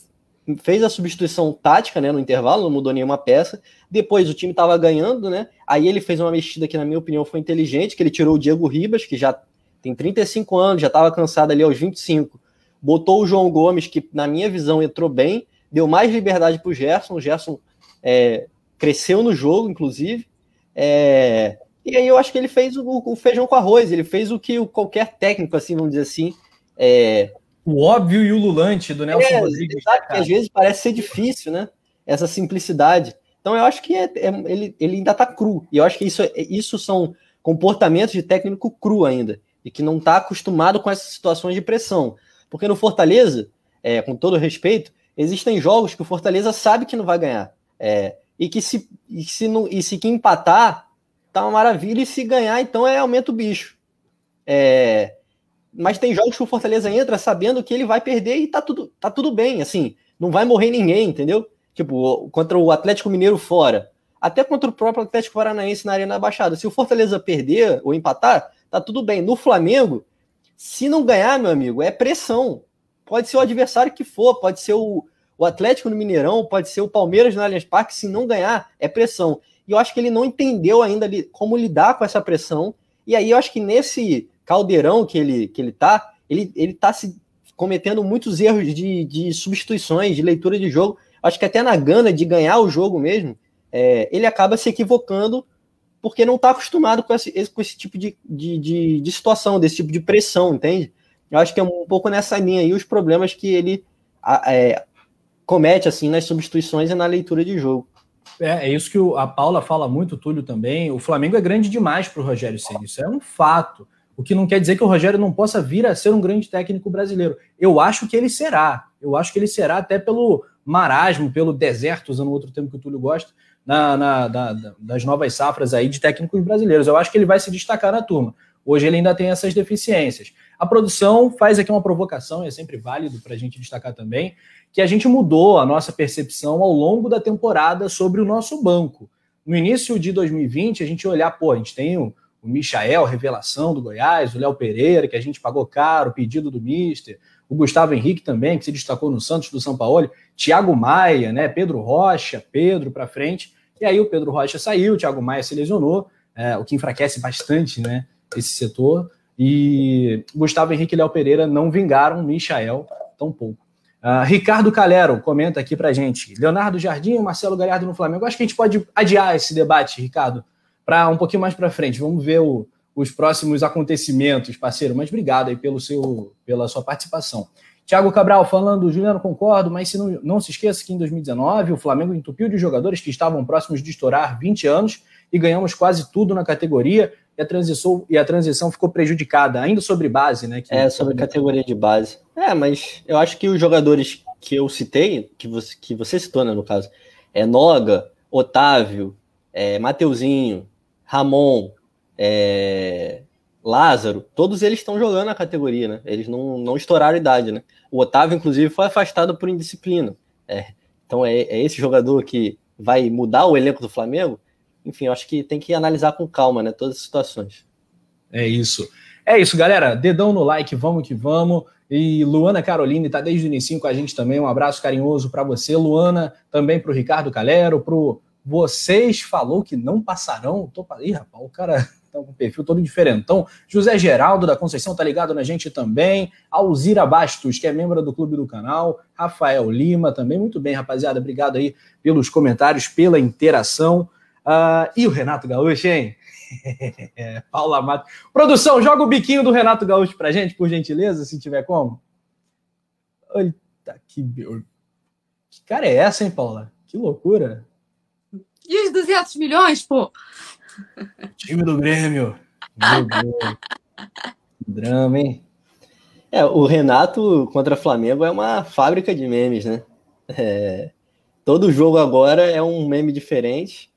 fez a substituição tática, né, no intervalo, não mudou nenhuma peça. Depois o time estava ganhando, né? Aí ele fez uma mexida que, na minha opinião, foi inteligente, que ele tirou o Diego Ribas, que já tem 35 anos, já estava cansado ali aos 25. Botou o João Gomes, que, na minha visão, entrou bem, deu mais liberdade para o Gerson. O Gerson é, cresceu no jogo, inclusive. É, e aí eu acho que ele fez o, o, feijão com arroz, ele fez o que qualquer técnico, assim, vamos dizer assim. É... O óbvio e o lulante do Nelson é, Rodrigues. Exato, que às vezes parece ser difícil, né? Essa simplicidade. Então eu acho que é, é, ele, ele ainda está cru. E eu acho que isso, isso são comportamentos de técnico cru ainda. E que não está acostumado com essas situações de pressão. Porque no Fortaleza, é, com todo respeito, existem jogos que o Fortaleza sabe que não vai ganhar. É, e que se, e se, não, e se que empatar, tá uma maravilha, e se ganhar, então é aumenta o bicho. É, mas tem jogos que o Fortaleza entra sabendo que ele vai perder e tá tudo, tá tudo bem, assim, não vai morrer ninguém, entendeu? Tipo, contra o Atlético Mineiro fora, até contra o próprio Atlético Paranaense na Arena Baixada. Se o Fortaleza perder ou empatar, tá tudo bem. No Flamengo, se não ganhar, meu amigo, é pressão. Pode ser o adversário que for, pode ser o, o Atlético no Mineirão, pode ser o Palmeiras no Allianz Parque, se não ganhar, é pressão. E eu acho que ele não entendeu ainda como lidar com essa pressão. E aí eu acho que nesse caldeirão que ele, que ele tá, ele, ele tá se cometendo muitos erros de, de substituições, de leitura de jogo. Acho que até na gana de ganhar o jogo mesmo, é, ele acaba se equivocando porque não está acostumado com esse, com esse tipo de, de, de, de, situação, desse tipo de pressão, entende? Eu acho que é um pouco nessa linha aí os problemas que ele é, comete assim nas substituições e na leitura de jogo. É, é isso que o, a Paula fala muito, o Túlio também. O Flamengo é grande demais para o Rogério Ceni, isso é um fato. O que não quer dizer que o Rogério não possa vir a ser um grande técnico brasileiro. Eu acho que ele será. Eu acho que ele será até pelo marasmo, pelo deserto, usando outro termo que o Túlio gosta, na, na da, das novas safras aí de técnicos brasileiros. Eu acho que ele vai se destacar na turma. Hoje ele ainda tem essas deficiências. A produção faz aqui uma provocação, e é sempre válido para a gente destacar também, que a gente mudou a nossa percepção ao longo da temporada sobre o nosso banco. No início de 2020, a gente olhar, pô, a gente tem o, o Michael, revelação do Goiás, o Léo Pereira, que a gente pagou caro, pedido do Mister, o Gustavo Henrique também, que se destacou no Santos do São Paulo, Thiago Maia, né, Pedro Rocha, Pedro para frente, e aí o Pedro Rocha saiu, o Thiago Maia se lesionou, é, o que enfraquece bastante, né, esse setor, e Gustavo Henrique e Léo Pereira não vingaram, Michael tampouco. Uh, Ricardo Calero comenta aqui pra gente. Leonardo Jardim e Marcelo Galhardo no Flamengo. Acho que a gente pode adiar esse debate, Ricardo, para um pouquinho mais para frente. Vamos ver o, os próximos acontecimentos, parceiro. Mas obrigado aí pelo seu, pela sua participação. Tiago Cabral falando, Juliano, concordo, mas se não, não se esqueça que em 2019 o Flamengo entupiu de jogadores que estavam próximos de estourar 20 anos e ganhamos quase tudo na categoria e a transição, e a transição ficou prejudicada, ainda sobre base, né? é, sobre categoria de base. É, mas eu acho que os jogadores que eu citei, que você, que você citou, né, no caso, é Noga, Otávio, é, Mateuzinho, Ramon, é, Lázaro, todos eles estão jogando na categoria, né? Eles não, não estouraram a idade, né? O Otávio, inclusive, foi afastado por indisciplina. É, então é, é esse jogador que vai mudar o elenco do Flamengo? Enfim, eu acho que tem que analisar com calma, né? Todas as situações. É isso. É isso, galera. Dedão no like, vamos que vamos. E Luana Caroline está desde o início com a gente também. Um abraço carinhoso para você, Luana. Também para o Ricardo Calero, para vocês falou que não passarão. Tô... Ih, rapaz, o cara tá com perfil todo diferentão. José Geraldo da Conceição tá ligado na gente também. Alzira Bastos, que é membro do clube do canal. Rafael Lima também. Muito bem, rapaziada. Obrigado aí pelos comentários, pela interação. Uh, e o Renato Gaúcho, hein? Paula Mato. Produção, joga o biquinho do Renato Gaúcho pra gente, por gentileza, se tiver como. Eita, que... que cara é essa, hein, Paula? Que loucura. E os 200 milhões, pô? Time do Grêmio. Meu Deus. Drama, hein? É, o Renato contra Flamengo é uma fábrica de memes, né? É, todo jogo agora é um meme diferente.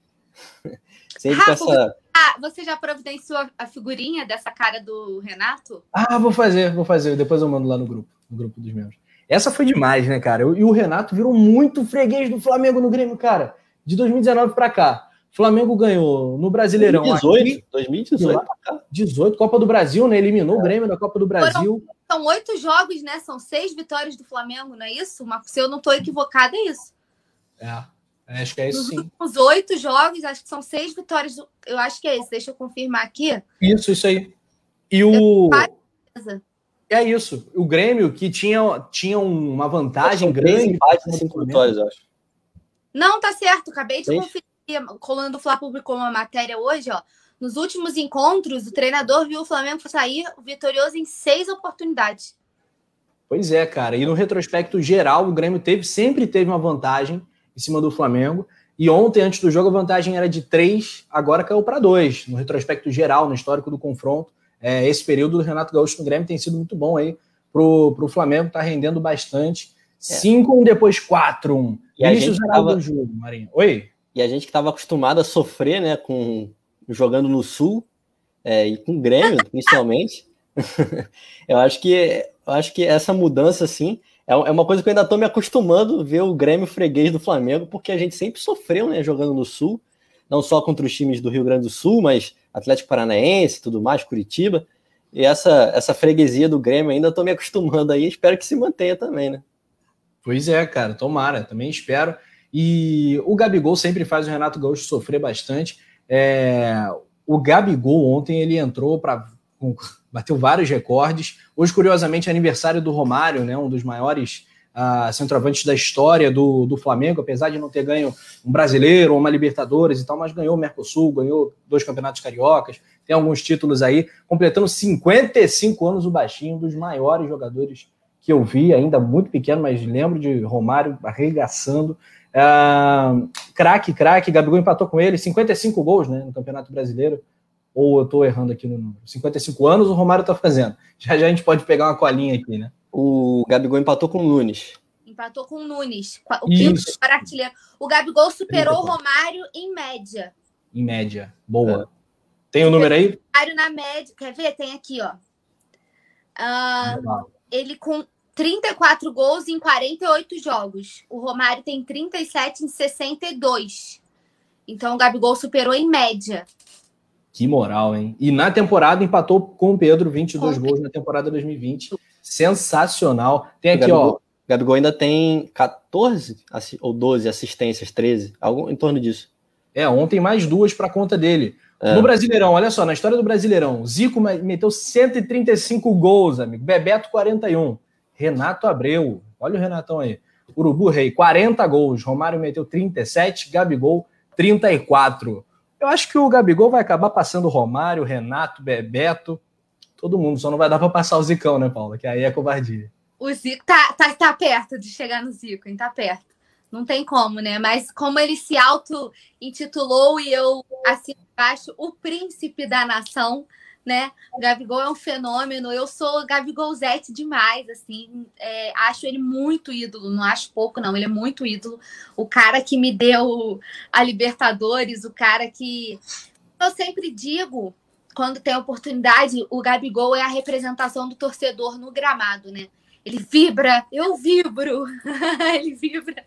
Sempre Rafa, essa. Ah, você já providenciou a figurinha dessa cara do Renato? Ah, vou fazer, vou fazer. Depois eu mando lá no grupo, no grupo dos membros. Essa foi demais, né, cara? E o Renato virou muito freguês do Flamengo no Grêmio, cara. De 2019 para cá. Flamengo ganhou no Brasileirão. 2018, aqui, 2018. 18, Copa do Brasil, né? Eliminou é. o Grêmio da Copa do Brasil. Foram, são oito jogos, né? São seis vitórias do Flamengo, não é isso? Se eu não estou equivocada, é isso. É. Acho que é isso sim. Os oito jogos, acho que são seis vitórias. Eu acho que é isso. Deixa eu confirmar aqui. Isso, isso aí. E o. É isso. O Grêmio que tinha, tinha uma vantagem grande. Empates, cinco vitórias, acho. Não, tá certo. Acabei de conferir. Colando do Fla publicou uma matéria hoje, ó. Nos últimos encontros, o treinador viu o Flamengo sair vitorioso em seis oportunidades. Pois é, cara. E no retrospecto geral, o Grêmio teve, sempre teve uma vantagem em cima do Flamengo. E ontem, antes do jogo, a vantagem era de três, agora caiu para dois. No retrospecto geral, no histórico do confronto, é, esse período do Renato Gaúcho no Grêmio tem sido muito bom aí pro, pro Flamengo, tá rendendo bastante. 5-1, é. depois 4-1. E a gente tava... do jogo, Marinho. Oi? E a gente que estava acostumado a sofrer, né, com jogando no Sul, é, e com o Grêmio, principalmente. eu acho que eu acho que essa mudança, assim, é, é uma coisa que eu ainda estou me acostumando a ver o Grêmio freguês do Flamengo, porque a gente sempre sofreu, né, jogando no Sul, não só contra os times do Rio Grande do Sul, mas Atlético Paranaense, tudo mais, Curitiba. E essa, essa freguesia do Grêmio ainda estou me acostumando aí, espero que se mantenha também, né? Pois é, cara, tomara, também espero. E o Gabigol sempre faz o Renato Gaúcho sofrer bastante. É, o Gabigol ontem ele entrou para bateu vários recordes. Hoje, curiosamente, é aniversário do Romário, né, um dos maiores uh, centroavantes da história do, do Flamengo, apesar de não ter ganho um brasileiro ou uma Libertadores e tal, mas ganhou o Mercosul, ganhou dois campeonatos cariocas, tem alguns títulos aí, completando 55 anos o baixinho, um dos maiores jogadores que eu vi, ainda muito pequeno, mas lembro de Romário arregaçando. Uh, craque, craque, Gabigol empatou com ele, 55 gols né, no Campeonato Brasileiro. Ou eu estou errando aqui no número? 55 anos o Romário está fazendo. Já já a gente pode pegar uma colinha aqui, né? O Gabigol empatou com o Nunes. Empatou com o Nunes. O quinto artilheiro. O Gabigol superou o Romário em média. Em média. Boa. É. Tem o um número aí? Romário na média. Quer ver? Tem aqui, ó. Uh, ele com 34 gols em 48 jogos. O Romário tem 37 em 62. Então o Gabigol superou em média. Que moral, hein? E na temporada empatou com o Pedro, 22 gols na temporada 2020. Sensacional. Tem aqui, Gabigol, ó. Gabigol ainda tem 14 ou 12 assistências, 13, algo em torno disso. É, ontem mais duas para conta dele. É. No Brasileirão, olha só, na história do Brasileirão, Zico meteu 135 gols, amigo. Bebeto, 41. Renato Abreu, olha o Renatão aí. Urubu Rei, 40 gols. Romário meteu 37, Gabigol, 34. Eu acho que o Gabigol vai acabar passando Romário, Renato, Bebeto, todo mundo. Só não vai dar para passar o Zicão, né, Paula? Que aí é covardia. O Zico tá, tá, tá perto de chegar no Zico, hein? Tá perto. Não tem como, né? Mas como ele se auto-intitulou e eu, assim, acho o príncipe da nação, né? Gabigol é um fenômeno. Eu sou Gabigolzete demais, assim. É, acho ele muito ídolo, não acho pouco, não. Ele é muito ídolo. O cara que me deu a Libertadores, o cara que. Eu sempre digo, quando tem oportunidade, o Gabigol é a representação do torcedor no gramado, né? Ele vibra, eu vibro, ele vibra,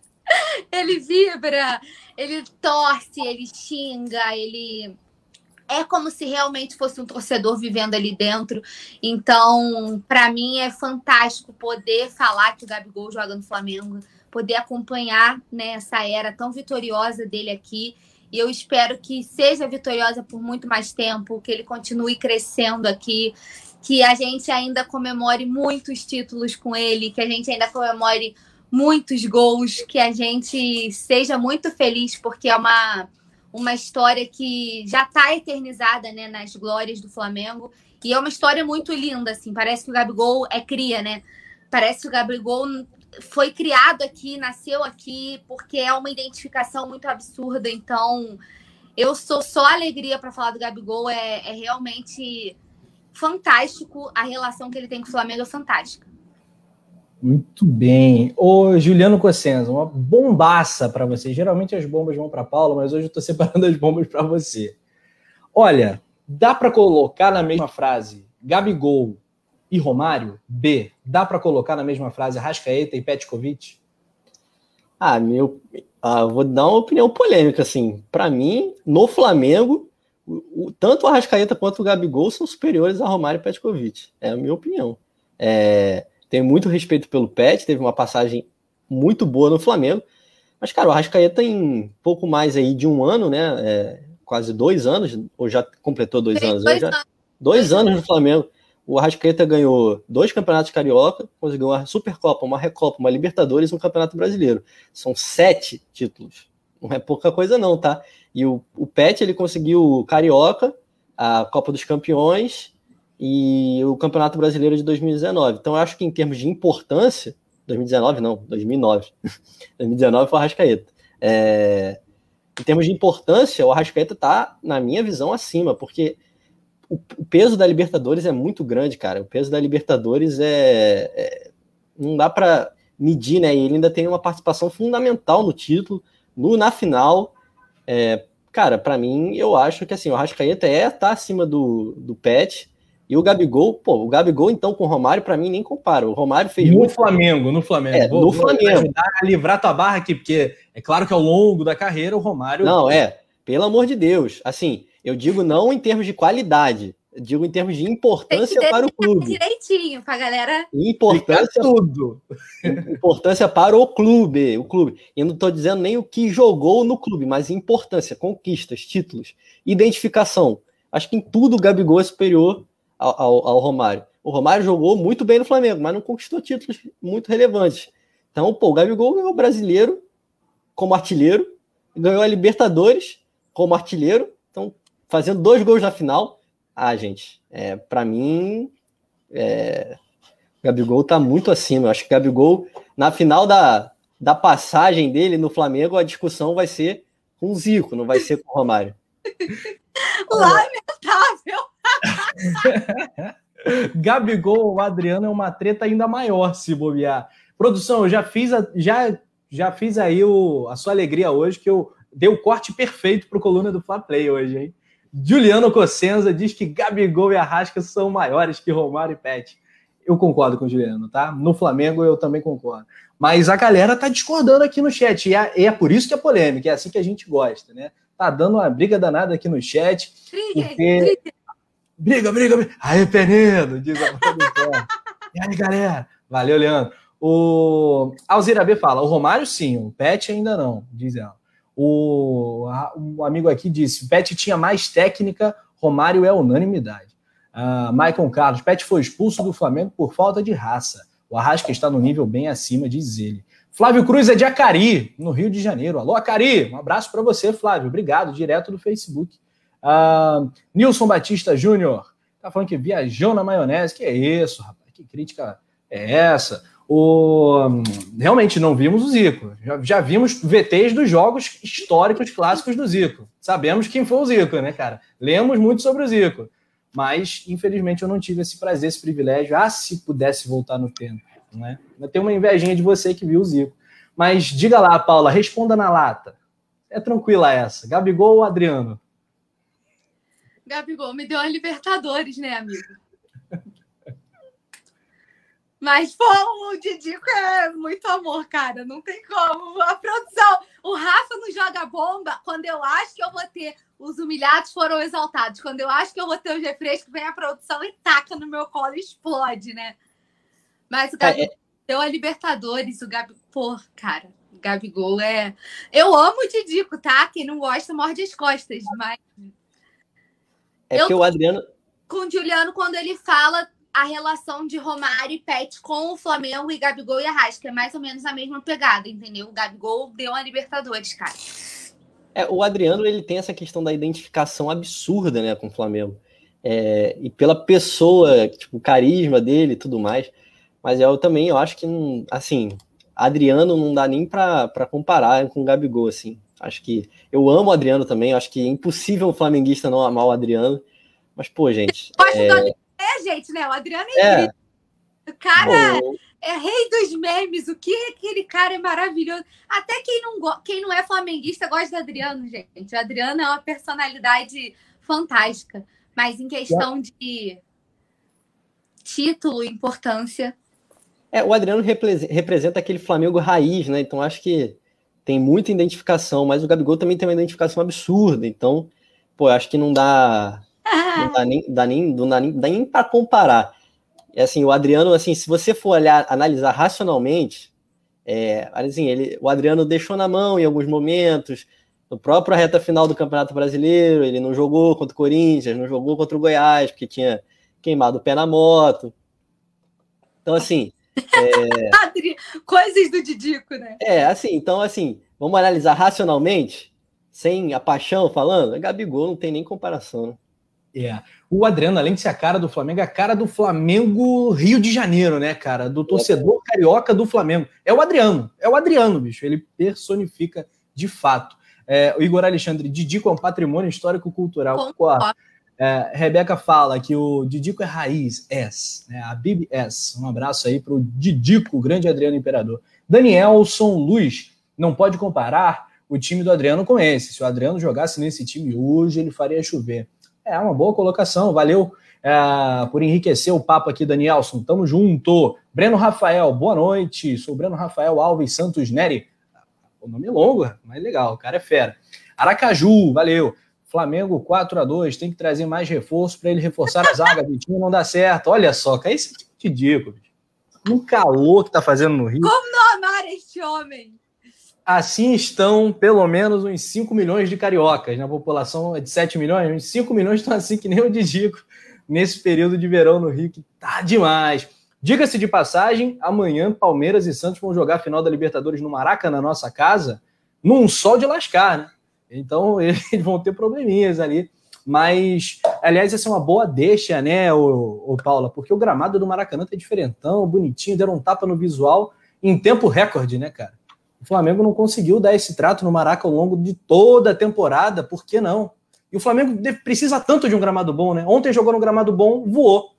ele vibra, ele torce, ele xinga, ele é como se realmente fosse um torcedor vivendo ali dentro. Então, para mim é fantástico poder falar que o Gabigol joga no Flamengo, poder acompanhar né, essa era tão vitoriosa dele aqui. E eu espero que seja vitoriosa por muito mais tempo, que ele continue crescendo aqui, que a gente ainda comemore muitos títulos com ele, que a gente ainda comemore muitos gols, que a gente seja muito feliz, porque é uma uma história que já está eternizada né, nas glórias do Flamengo. E é uma história muito linda, assim. Parece que o Gabigol é cria, né? Parece que o Gabigol foi criado aqui, nasceu aqui, porque é uma identificação muito absurda. Então, eu sou só alegria para falar do Gabigol. É, é realmente fantástico. A relação que ele tem com o Flamengo é fantástica. Muito bem. Ô, Juliano Cossenza, uma bombaça para você. Geralmente as bombas vão para Paulo, mas hoje eu estou separando as bombas para você. Olha, dá para colocar na mesma frase Gabigol e Romário? B. Dá para colocar na mesma frase Rascaeta e Petkovic? Ah, meu, ah, vou dar uma opinião polêmica assim. Para mim, no Flamengo, o, o, tanto o Arrascaeta quanto o Gabigol são superiores a Romário e Petkovic. É a minha opinião. É, tenho muito respeito pelo Pet, teve uma passagem muito boa no Flamengo. Mas, cara, o Arrascaeta em pouco mais aí de um ano, né? É, quase dois anos, ou já completou dois Sim, anos? Dois, já, anos. dois anos no Flamengo. O Arrascaeta ganhou dois campeonatos carioca, conseguiu uma Supercopa, uma Recopa, uma Libertadores e um Campeonato Brasileiro. São sete títulos. Não é pouca coisa, não, tá? E o, o Pet ele conseguiu o Carioca, a Copa dos Campeões e o Campeonato Brasileiro de 2019. Então, eu acho que em termos de importância, 2019 não, 2009. 2019 foi o Arrascaeta. É, em termos de importância, o Arrascaeta tá, na minha visão, acima, porque o, o, peso da Libertadores é muito grande, cara. O peso da Libertadores é. é não dá para medir, né? E ele ainda tem uma participação fundamental no título, no, na final. É, cara, para mim, eu acho que assim, o Arrascaeta é tá acima do, do Pet. E o Gabigol, pô, o Gabigol, então, com o Romário, para mim, nem compara. O Romário fez. No muito... Flamengo, no Flamengo. É, vou, no vou Flamengo. ajudar a livrar tua barra aqui, porque é claro que ao longo da carreira o Romário. Não, é. Pelo amor de Deus. Assim, eu digo não em termos de qualidade, digo em termos de importância para o clube. Direitinho, para galera. Importância tudo. Importância para o clube, o clube. E não estou dizendo nem o que jogou no clube, mas importância, conquistas, títulos, identificação. Acho que em tudo o Gabigol é superior ao, ao, Romário. O Romário jogou muito bem no Flamengo, mas não conquistou títulos muito relevantes. Então, pô, o Gabigol ganhou o brasileiro como artilheiro, ganhou a Libertadores como artilheiro, então fazendo dois gols na final. Ah, gente, é, para mim, é, Gabigol tá muito acima. Eu acho que Gabigol, na final da, da passagem dele no Flamengo, a discussão vai ser com o Zico, não vai ser com o Romário. Lamentável! Gabigol ou Adriano é uma treta ainda maior se bobear. Produção, eu já fiz, a, já, já fiz aí o, a sua alegria hoje, que eu dei o corte perfeito para o coluna do Fla Play hoje, hein? Juliano Cossenza diz que Gabigol e Arrasca são maiores que Romário e Pet. Eu concordo com o Juliano, tá? No Flamengo eu também concordo. Mas a galera tá discordando aqui no chat. E é, é por isso que é polêmica, é assim que a gente gosta, né? Tá dando uma briga danada aqui no chat. Briga, porque... briga, briga, briga. Aí, Penedo, diz a E aí, galera? Valeu, Leandro. O Alzira B fala: o Romário sim, o Pet ainda não, diz ela. O, o amigo aqui disse: Pet tinha mais técnica, Romário é unanimidade. Uh, Maicon Carlos, Pet foi expulso do Flamengo por falta de raça. O Arrasca está no nível bem acima, diz ele. Flávio Cruz é de Acari, no Rio de Janeiro. Alô, Acari, um abraço para você, Flávio. Obrigado, direto do Facebook. Uh, Nilson Batista Júnior, tá falando que viajou na maionese. Que é isso, rapaz? Que crítica é essa? O, realmente não vimos o Zico. Já, já, vimos VTs dos jogos históricos clássicos do Zico. Sabemos quem foi o Zico, né, cara? Lemos muito sobre o Zico. Mas, infelizmente, eu não tive esse prazer, esse privilégio. Ah, se pudesse voltar no tempo né? Eu tenho uma invejinha de você que viu o Zico. Mas diga lá, Paula, responda na lata. É tranquila essa. Gabigol ou Adriano? Gabigol me deu a Libertadores, né, amigo? Mas, pô, o Didico é muito amor, cara. Não tem como. A produção. O Rafa não joga bomba quando eu acho que eu vou ter. Os humilhados foram exaltados. Quando eu acho que eu vou ter os refrescos, vem a produção e taca no meu colo e explode, né? Mas o Gabigol é, é... deu a Libertadores, o Gabigol. Pô, cara, o Gabigol é. Eu amo o Didico, tá? Quem não gosta morde as costas, mas. É que o Adriano. Com o Juliano, quando ele fala a relação de Romário e Pet com o Flamengo e Gabigol e Arrasca, é mais ou menos a mesma pegada, entendeu? O Gabigol deu a Libertadores, cara. É, o Adriano ele tem essa questão da identificação absurda, né, com o Flamengo. É, e pela pessoa, tipo, o carisma dele e tudo mais. Mas eu também, eu acho que, assim, Adriano não dá nem para comparar com o Gabigol, assim. Acho que eu amo o Adriano também, acho que é impossível um flamenguista não amar o Adriano. Mas, pô, gente. É... é, gente, né? O Adriano é, é. incrível. O cara Bom... é rei dos memes. O que aquele cara é maravilhoso. Até quem não, quem não é flamenguista gosta do Adriano, gente. O Adriano é uma personalidade fantástica. Mas em questão de título, importância. É, o Adriano representa aquele Flamengo raiz, né? Então acho que tem muita identificação, mas o Gabigol também tem uma identificação absurda. Então, pô, acho que não dá, não dá nem, dá nem, não dá nem, dá nem para comparar. É assim, o Adriano, assim, se você for olhar, analisar racionalmente, é, assim, ele, o Adriano deixou na mão em alguns momentos, no próprio reta final do Campeonato Brasileiro, ele não jogou contra o Corinthians, não jogou contra o Goiás, porque tinha queimado o pé na moto. Então, assim. É... Coisas do Didico, né? É, assim, então, assim, vamos analisar racionalmente, sem a paixão falando, Gabigol não tem nem comparação, né? É. O Adriano, além de ser a cara do Flamengo, é a cara do Flamengo Rio de Janeiro, né, cara? Do torcedor carioca do Flamengo. É o Adriano, é o Adriano, bicho. Ele personifica de fato. É, o Igor Alexandre, Didico é um patrimônio histórico-cultural. É, Rebeca fala que o Didico é raiz, S, né? A Bibi S. Um abraço aí para o Didico, grande Adriano Imperador. Danielson Luiz, não pode comparar o time do Adriano com esse. Se o Adriano jogasse nesse time hoje, ele faria chover. É uma boa colocação, valeu é, por enriquecer o papo aqui, Danielson. Tamo junto. Breno Rafael, boa noite. Sou Breno Rafael Alves Santos Neri. O nome é longo, mas legal, o cara é fera. Aracaju, valeu. Flamengo 4 a 2 tem que trazer mais reforço para ele reforçar a zaga. Vitinho não dá certo. Olha só, que é esse tipo de dico. No calor que tá fazendo no Rio. Como não amar este homem? Assim estão pelo menos uns 5 milhões de cariocas. Na população é de 7 milhões, uns 5 milhões estão assim que nem o de Dico nesse período de verão no Rio, que tá demais. Diga-se de passagem, amanhã Palmeiras e Santos vão jogar a final da Libertadores no Maraca, na nossa casa, num sol de lascar, né? Então eles vão ter probleminhas ali. Mas, aliás, essa é uma boa deixa, né, o, o Paula? Porque o gramado do Maracanã tá diferentão, bonitinho, deram um tapa no visual em tempo recorde, né, cara? O Flamengo não conseguiu dar esse trato no Maraca ao longo de toda a temporada, por que não? E o Flamengo precisa tanto de um gramado bom, né? Ontem jogou no gramado bom, voou.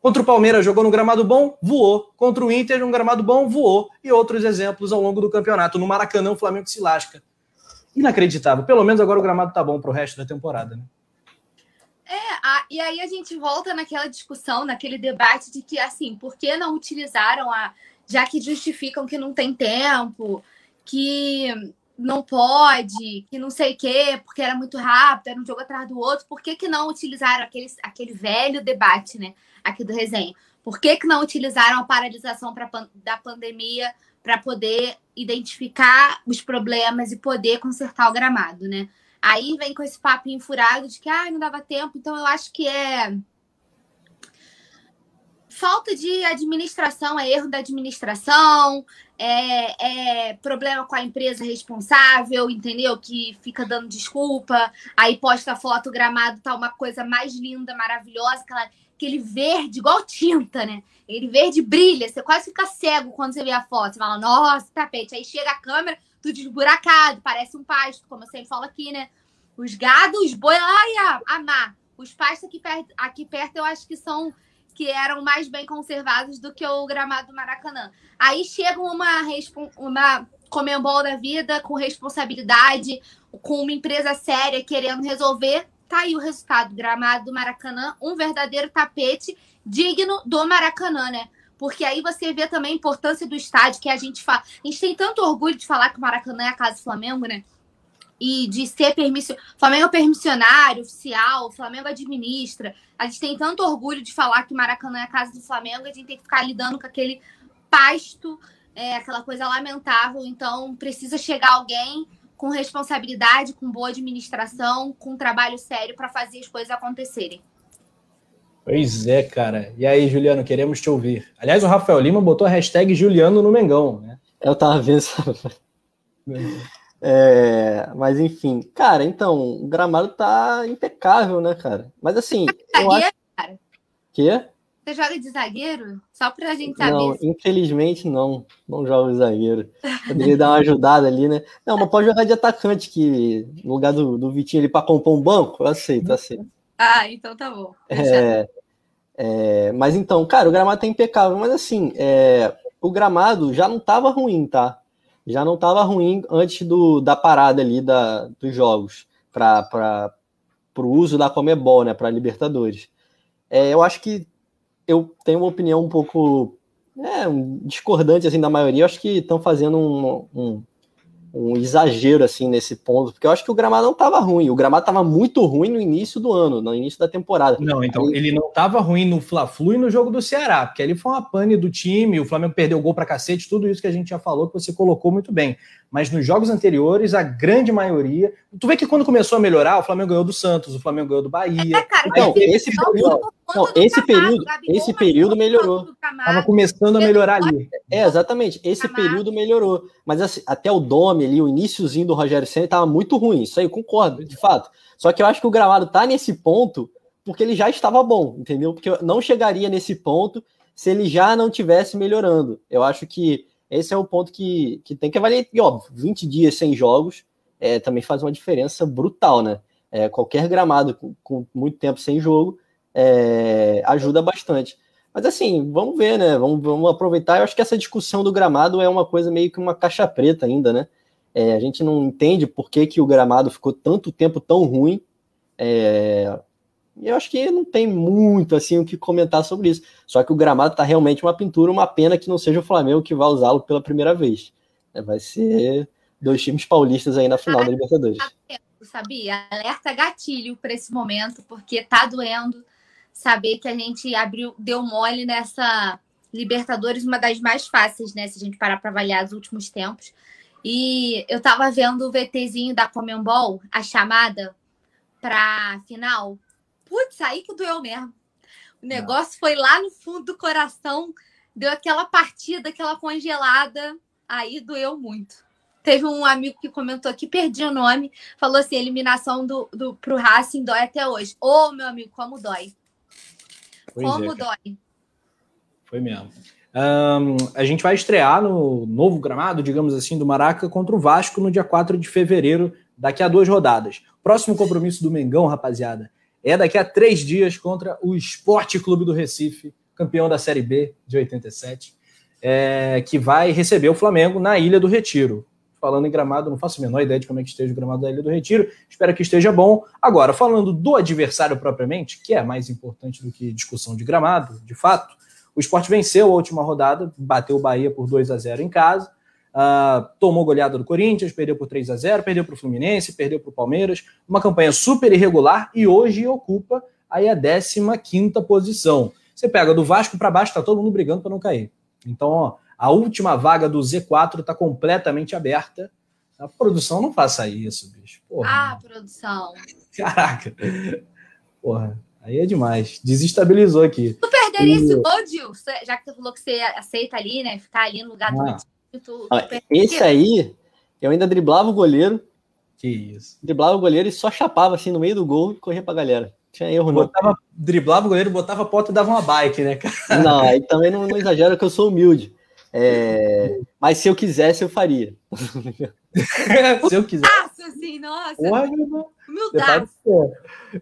Contra o Palmeiras jogou no gramado bom, voou. Contra o Inter, no gramado bom, voou. E outros exemplos ao longo do campeonato. No Maracanã, o Flamengo se lasca. Inacreditável. Pelo menos agora o gramado tá bom pro resto da temporada, né? É, a, e aí a gente volta naquela discussão, naquele debate de que, assim, por que não utilizaram a. Já que justificam que não tem tempo, que não pode, que não sei o quê, porque era muito rápido, era um jogo atrás do outro, por que, que não utilizaram aquele, aquele velho debate, né? aqui do resenha. Por que, que não utilizaram a paralisação pra, da pandemia para poder identificar os problemas e poder consertar o gramado, né? Aí vem com esse papo furado de que ah, não dava tempo, então eu acho que é falta de administração, é erro da administração, é, é, problema com a empresa responsável, entendeu? Que fica dando desculpa, aí posta foto, gramado tá uma coisa mais linda, maravilhosa, aquela aquele verde, igual tinta, né? Ele verde brilha, você quase fica cego quando você vê a foto. Você fala, nossa, tapete. Aí chega a câmera, tudo desburacado, parece um pasto, como eu sempre falo aqui, né? Os gados, os boi, ai, amar. Os pastos aqui perto, aqui perto eu acho que são que eram mais bem conservados do que o gramado do Maracanã. Aí chega uma, uma Comembol da vida com responsabilidade, com uma empresa séria querendo resolver Tá aí o resultado: gramado do Maracanã, um verdadeiro tapete digno do Maracanã, né? Porque aí você vê também a importância do estádio, que a gente fala. A gente tem tanto orgulho de falar que o Maracanã é a casa do Flamengo, né? E de ser permissionário. Flamengo é permissionário, oficial, Flamengo administra. A gente tem tanto orgulho de falar que o Maracanã é a casa do Flamengo, a gente tem que ficar lidando com aquele pasto, é, aquela coisa lamentável. Então, precisa chegar alguém com responsabilidade, com boa administração, com trabalho sério para fazer as coisas acontecerem. Pois é, cara. E aí, Juliano, queremos te ouvir. Aliás, o Rafael Lima botou a hashtag Juliano no Mengão, né? Eu tava vendo essa... É, mas enfim, cara, então, o gramado tá impecável, né, cara? Mas assim, eu acho... cara. Quê? Você joga de zagueiro? Só pra gente saber. Não, infelizmente não. Não jogo de zagueiro. Poderia dar uma ajudada ali, né? Não, mas pode jogar de atacante, que no lugar do, do Vitinho ali pra compor um banco, eu aceito, aceito. Ah, então tá bom. É, é, mas então, cara, o gramado tá impecável, mas assim, é, o gramado já não tava ruim, tá? Já não tava ruim antes do, da parada ali da, dos jogos para o uso da Comebol, né, para Libertadores. É, eu acho que eu tenho uma opinião um pouco é, discordante assim da maioria. Eu acho que estão fazendo um, um, um, exagero assim nesse ponto, porque eu acho que o gramado não estava ruim. O gramado estava muito ruim no início do ano, no início da temporada. Não, então Aí... ele não estava ruim no Fla-Flu e no jogo do Ceará, porque ali foi uma pane do time, o Flamengo perdeu gol para cacete, tudo isso que a gente já falou que você colocou muito bem. Mas nos jogos anteriores, a grande maioria. Tu vê que quando começou a melhorar, o Flamengo ganhou do Santos, o Flamengo ganhou do Bahia. É, cara, então, esse período, não, esse período, esse período melhorou. Tava começando a melhorar ali. É, exatamente. Esse período melhorou. Mas assim, até o Dome ali, o iníciozinho do Rogério Senna tava muito ruim. Isso aí eu concordo, de fato. Só que eu acho que o gramado tá nesse ponto porque ele já estava bom, entendeu? Porque não chegaria nesse ponto se ele já não tivesse melhorando. Eu acho que esse é o ponto que, que tem que avaliar. E óbvio, 20 dias sem jogos é, também faz uma diferença brutal, né? É, qualquer gramado com, com, muito tempo sem jogo é, ajuda bastante. Mas assim, vamos ver, né? Vamos, vamos aproveitar. Eu acho que essa discussão do gramado é uma coisa meio que uma caixa preta ainda, né? É, a gente não entende por que, que o gramado ficou tanto tempo tão ruim. É, e eu acho que não tem muito assim o que comentar sobre isso. Só que o gramado está realmente uma pintura, uma pena que não seja o Flamengo que vai usá-lo pela primeira vez. É, vai ser dois times paulistas aí na final da Libertadores. Sabia? Alerta gatilho para esse momento, porque tá doendo saber que a gente abriu, deu mole nessa Libertadores, uma das mais fáceis, né? Se a gente parar para avaliar os últimos tempos. E eu tava vendo o VTzinho da Comembol, a chamada para final putz, aí que doeu mesmo. O negócio Não. foi lá no fundo do coração, deu aquela partida, aquela congelada, aí doeu muito. Teve um amigo que comentou aqui, perdi o nome, falou assim: eliminação do, do, pro Racing dói até hoje. Ô, oh, meu amigo, como dói. Pois como é, dói. Foi mesmo. Um, a gente vai estrear no novo gramado, digamos assim, do Maraca contra o Vasco no dia 4 de fevereiro, daqui a duas rodadas. Próximo compromisso do Mengão, rapaziada, é daqui a três dias contra o Esporte Clube do Recife, campeão da Série B de 87, é, que vai receber o Flamengo na Ilha do Retiro. Falando em gramado, não faço a menor ideia de como é que esteja o gramado da Ilha do Retiro. Espero que esteja bom. Agora, falando do adversário propriamente, que é mais importante do que discussão de gramado, de fato, o esporte venceu a última rodada, bateu o Bahia por 2 a 0 em casa Uh, tomou goleada do Corinthians, perdeu por 3 a 0 perdeu para o Fluminense, perdeu para o Palmeiras. Uma campanha super irregular e hoje ocupa aí a 15 posição. Você pega do Vasco para baixo, tá todo mundo brigando para não cair. Então, ó, a última vaga do Z4 está completamente aberta. A produção não faça isso, bicho. Porra. Ah, produção. Caraca. Porra, aí é demais. Desestabilizou aqui. Tu perderia e... esse gol, Gil? Já que você falou que você aceita ali, né? Ficar ali no lugar ah. do esse aí, eu ainda driblava o goleiro. Que isso. Driblava o goleiro e só chapava assim no meio do gol e corria pra galera. Tinha erro, botava, não. Driblava o goleiro, botava a porta e dava uma bike, né, cara? Não, aí também não, não exagera que eu sou humilde. É... Mas se eu quisesse, eu faria. se eu quisesse. Nossa, assim, nossa. Humildade.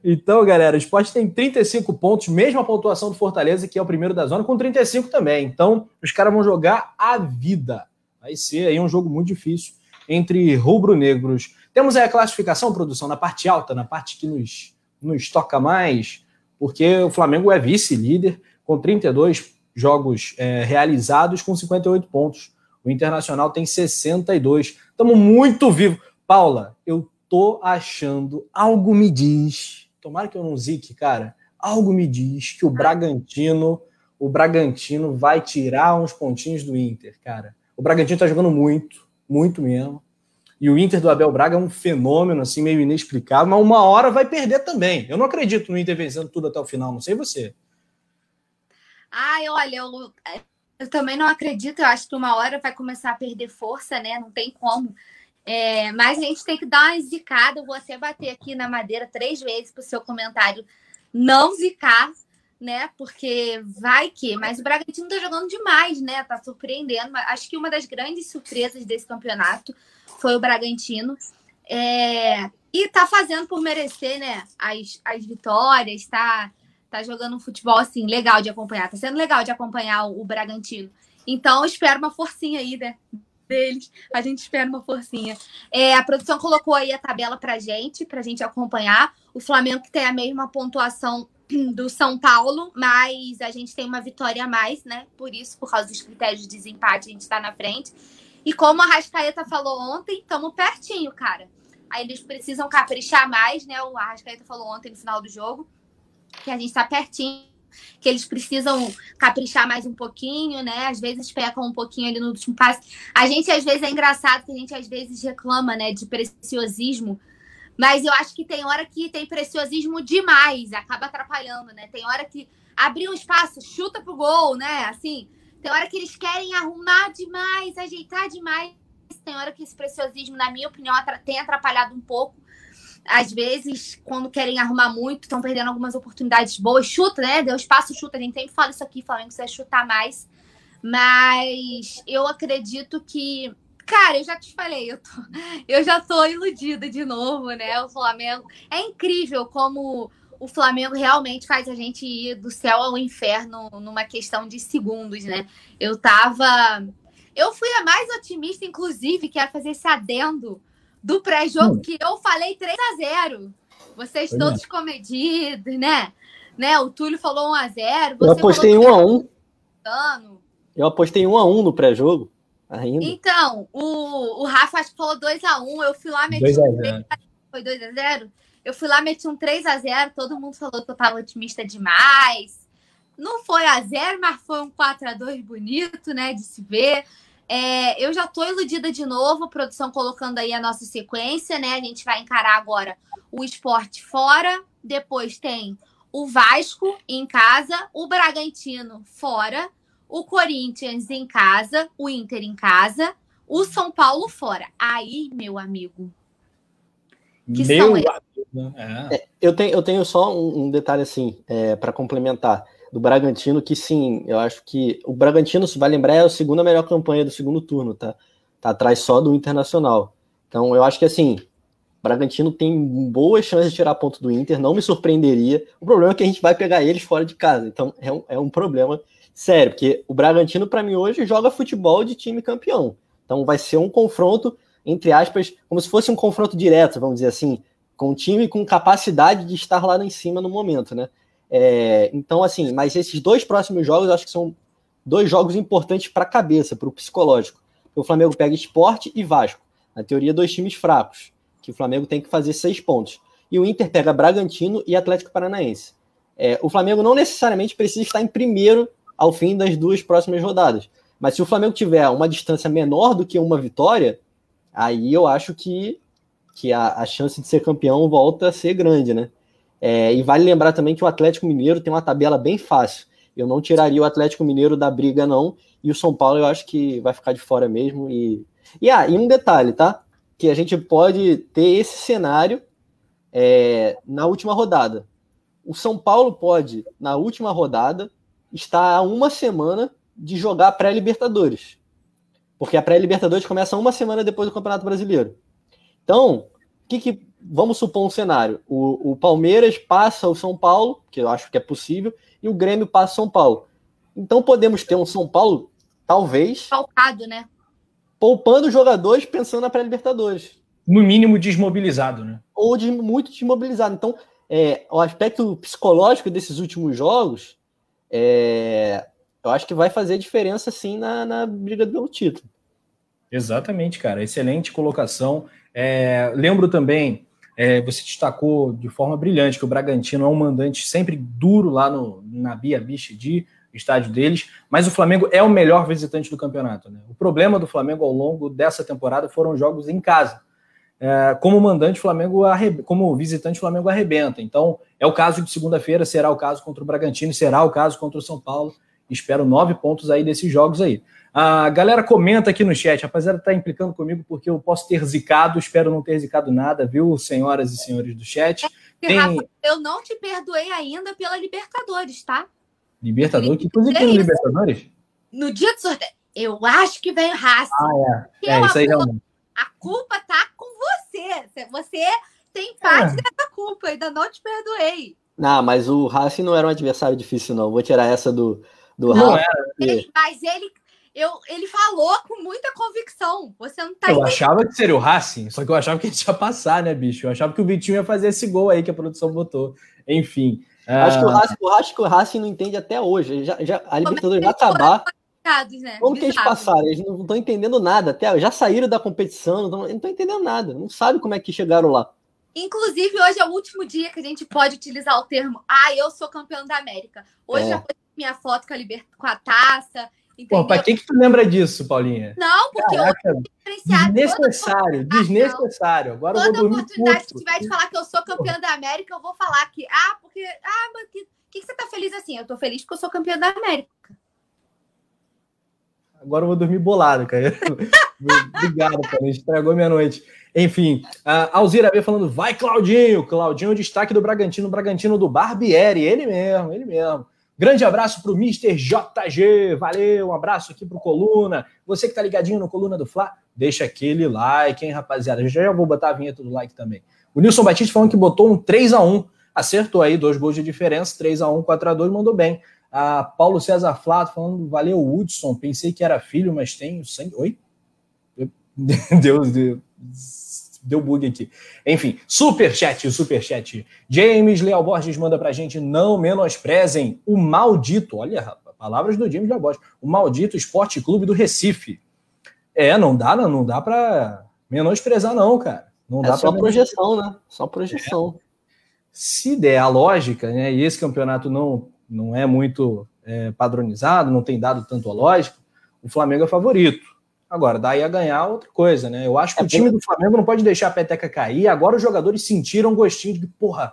Então, galera, o Sport tem 35 pontos, mesma pontuação do Fortaleza, que é o primeiro da zona, com 35 também. Então, os caras vão jogar a vida. Vai ser aí um jogo muito difícil entre rubro-negros. Temos aí a classificação, produção, na parte alta, na parte que nos, nos toca mais, porque o Flamengo é vice-líder, com 32 jogos é, realizados, com 58 pontos. O Internacional tem 62. Estamos muito vivos. Paula, eu tô achando, algo me diz, tomara que eu não zique, cara, algo me diz que o Bragantino, o Bragantino vai tirar uns pontinhos do Inter, cara. O Bragantino tá jogando muito, muito mesmo. E o Inter do Abel Braga é um fenômeno, assim, meio inexplicável, mas uma hora vai perder também. Eu não acredito no Inter vencendo tudo até o final, não sei você. Ai, olha, eu, eu também não acredito. Eu acho que uma hora vai começar a perder força, né? Não tem como. É, mas a gente tem que dar uma zicada. Até bater aqui na madeira três vezes para o seu comentário não zicar, né? Porque vai que. Mas o Bragantino tá jogando demais, né? Tá surpreendendo. Acho que uma das grandes surpresas desse campeonato foi o Bragantino. É, e tá fazendo por merecer, né? As, as vitórias, tá, tá jogando um futebol assim, legal de acompanhar. Tá sendo legal de acompanhar o, o Bragantino. Então, espero uma forcinha aí, né? deles. A gente espera uma forcinha. É, a produção colocou aí a tabela pra gente, pra gente acompanhar. O Flamengo tem a mesma pontuação do São Paulo, mas a gente tem uma vitória a mais, né? Por isso, por causa dos critérios de desempate, a gente está na frente. E como a Rascaeta falou ontem, estamos pertinho, cara. Aí eles precisam caprichar mais, né? O Arrascaeta falou ontem no final do jogo que a gente está pertinho, que eles precisam caprichar mais um pouquinho, né? Às vezes pecam um pouquinho ali no último passe. A gente, às vezes, é engraçado que a gente, às vezes, reclama, né, de preciosismo. Mas eu acho que tem hora que tem preciosismo demais, acaba atrapalhando, né? Tem hora que abrir um espaço, chuta pro gol, né? Assim, tem hora que eles querem arrumar demais, ajeitar demais. Tem hora que esse preciosismo, na minha opinião, tem atrapalhado um pouco às vezes, quando querem arrumar muito, estão perdendo algumas oportunidades boas. Chuta, né? Deu espaço, chuta. A gente sempre fala isso aqui, Flamengo precisa chutar mais. Mas eu acredito que. Cara, eu já te falei, eu, tô, eu já tô iludida de novo, né? O Flamengo. É incrível como o Flamengo realmente faz a gente ir do céu ao inferno numa questão de segundos, né? Eu tava. Eu fui a mais otimista, inclusive, quero fazer esse adendo do pré-jogo hum. que eu falei 3 a 0 Vocês Foi todos comedidos, né? né? O Túlio falou 1 a 0 Eu apostei 1 a 1 Eu apostei 1 a 1 no pré-jogo. Ainda. Então, o, o Rafa acho que falou 2x1. Eu fui lá, meti 2 um 3 Foi 2x0? Eu fui lá, meti um 3x0. Todo mundo falou que eu tava otimista demais. Não foi a 0, mas foi um 4x2 bonito, né? De se ver. É, eu já estou iludida de novo, produção colocando aí a nossa sequência, né? A gente vai encarar agora o esporte fora, depois tem o Vasco em casa, o Bragantino fora, o Corinthians em casa, o Inter em casa, o São Paulo fora. Aí, meu amigo. Que meu são amigo. É. É, eu, tenho, eu tenho só um, um detalhe assim, é, para complementar do Bragantino, que sim, eu acho que o Bragantino, se vai lembrar, é a segunda melhor campanha do segundo turno, tá? Tá atrás só do Internacional. Então, eu acho que assim, o Bragantino tem boas chances de tirar ponto do Inter, não me surpreenderia. O problema é que a gente vai pegar eles fora de casa, então é um, é um problema sério, porque o Bragantino, para mim, hoje joga futebol de time campeão. Então, vai ser um confronto, entre aspas, como se fosse um confronto direto, vamos dizer assim, com um time com capacidade de estar lá em cima no momento, né? É, então, assim, mas esses dois próximos jogos acho que são dois jogos importantes para a cabeça, para o psicológico. O Flamengo pega esporte e Vasco. Na teoria, dois times fracos, que o Flamengo tem que fazer seis pontos. E o Inter pega Bragantino e Atlético Paranaense. É, o Flamengo não necessariamente precisa estar em primeiro ao fim das duas próximas rodadas. Mas se o Flamengo tiver uma distância menor do que uma vitória, aí eu acho que, que a, a chance de ser campeão volta a ser grande, né? É, e vale lembrar também que o Atlético Mineiro tem uma tabela bem fácil. Eu não tiraria o Atlético Mineiro da briga, não. E o São Paulo eu acho que vai ficar de fora mesmo. E, e, ah, e um detalhe, tá? Que a gente pode ter esse cenário é, na última rodada. O São Paulo pode, na última rodada, estar a uma semana de jogar pré-Libertadores. Porque a pré-Libertadores começa uma semana depois do Campeonato Brasileiro. Então, o que, que vamos supor um cenário: o, o Palmeiras passa o São Paulo, que eu acho que é possível, e o Grêmio passa o São Paulo. Então podemos ter um São Paulo, talvez. Falcado, né? Poupando jogadores pensando na pré-Libertadores. No mínimo desmobilizado, né? Ou de, muito desmobilizado. Então, é, o aspecto psicológico desses últimos jogos, é, eu acho que vai fazer diferença sim na, na briga pelo título. Exatamente, cara. Excelente colocação. É, lembro também é, você destacou de forma brilhante que o Bragantino é um mandante sempre duro lá no, na Bia Bichedi, estádio deles, mas o Flamengo é o melhor visitante do campeonato. Né? O problema do Flamengo ao longo dessa temporada foram jogos em casa. É, como mandante, Flamengo como visitante, o Flamengo arrebenta. Então, é o caso de segunda-feira, será o caso contra o Bragantino, será o caso contra o São Paulo. Espero nove pontos aí desses jogos aí. A galera comenta aqui no chat, rapaziada tá implicando comigo porque eu posso ter zicado, espero não ter zicado nada, viu, senhoras e senhores do chat. É, Tem... Rafa, eu não te perdoei ainda pela Libertadores, tá? Libertadores? Que coisa que tem no Libertadores? No dia do sorteio. Eu acho que vem raça. Ah, é. É, isso aí realmente. A culpa tá com você. Você tem parte é. dessa culpa, ainda não te perdoei. Não, mas o Racing não era um adversário difícil, não. Vou tirar essa do, do Rafa. Ele, mas ele Eu, ele falou com muita convicção. Você não tá Eu entendendo. achava que seria o Racing, só que eu achava que ele ia passar, né, bicho? Eu achava que o Vitinho ia fazer esse gol aí que a produção botou. Enfim. Acho, uh... que o Racing, eu acho que o Racing não entende até hoje. Já, já, a Libertadores vai acabar. Né? Como que eles passaram? Eles não estão entendendo nada. Até já saíram da competição, não estão entendendo nada. Não sabem como é que chegaram lá. Inclusive, hoje é o último dia que a gente pode utilizar o termo Ah, eu sou campeão da América. Hoje é. já foi minha foto com a, liber... com a taça. Entendeu? Pô, pra que, que tu lembra disso, Paulinha? Não, porque Caraca, eu desnecessário, desnecessário. Agora toda eu vou oportunidade que tiver de falar que eu sou campeã da América, eu vou falar que, ah, porque, ah, mas que, que, que você tá feliz assim? Eu tô feliz porque eu sou campeã da América. Agora eu vou dormir bolado, cara. Obrigado, cara. Estragou minha noite. Enfim, a Alzira B falando, vai Claudinho. Claudinho, destaque do Bragantino, Bragantino do Barbieri. Ele mesmo, ele mesmo. Grande abraço para o Mr. JG, valeu, um abraço aqui para o Coluna. Você que tá ligadinho no Coluna do Fla, deixa aquele like, hein, rapaziada. Já já vou botar a vinheta do like também. O Nilson Batista falando que botou um 3 a 1 acertou aí, dois gols de diferença, 3 a 1 4 a 2 mandou bem. A Paulo César Flato falando, valeu, Hudson, pensei que era filho, mas tenho sangue. Oi? Deus, Deus deu bug aqui. Enfim, superchat, superchat. James Leal Borges manda pra gente, não menosprezem o maldito, olha, rapaz, palavras do James Leal Borges, o maldito Esporte Clube do Recife. É, não dá, não, não dá pra menosprezar não, cara. Não é dá só projeção, né? Só projeção. É. Se der a lógica, né, e esse campeonato não, não é muito é, padronizado, não tem dado tanto a lógica, o Flamengo é favorito. Agora, daí a ganhar outra coisa, né? Eu acho que é o time do Flamengo não pode deixar a peteca cair. Agora os jogadores sentiram gostinho de porra,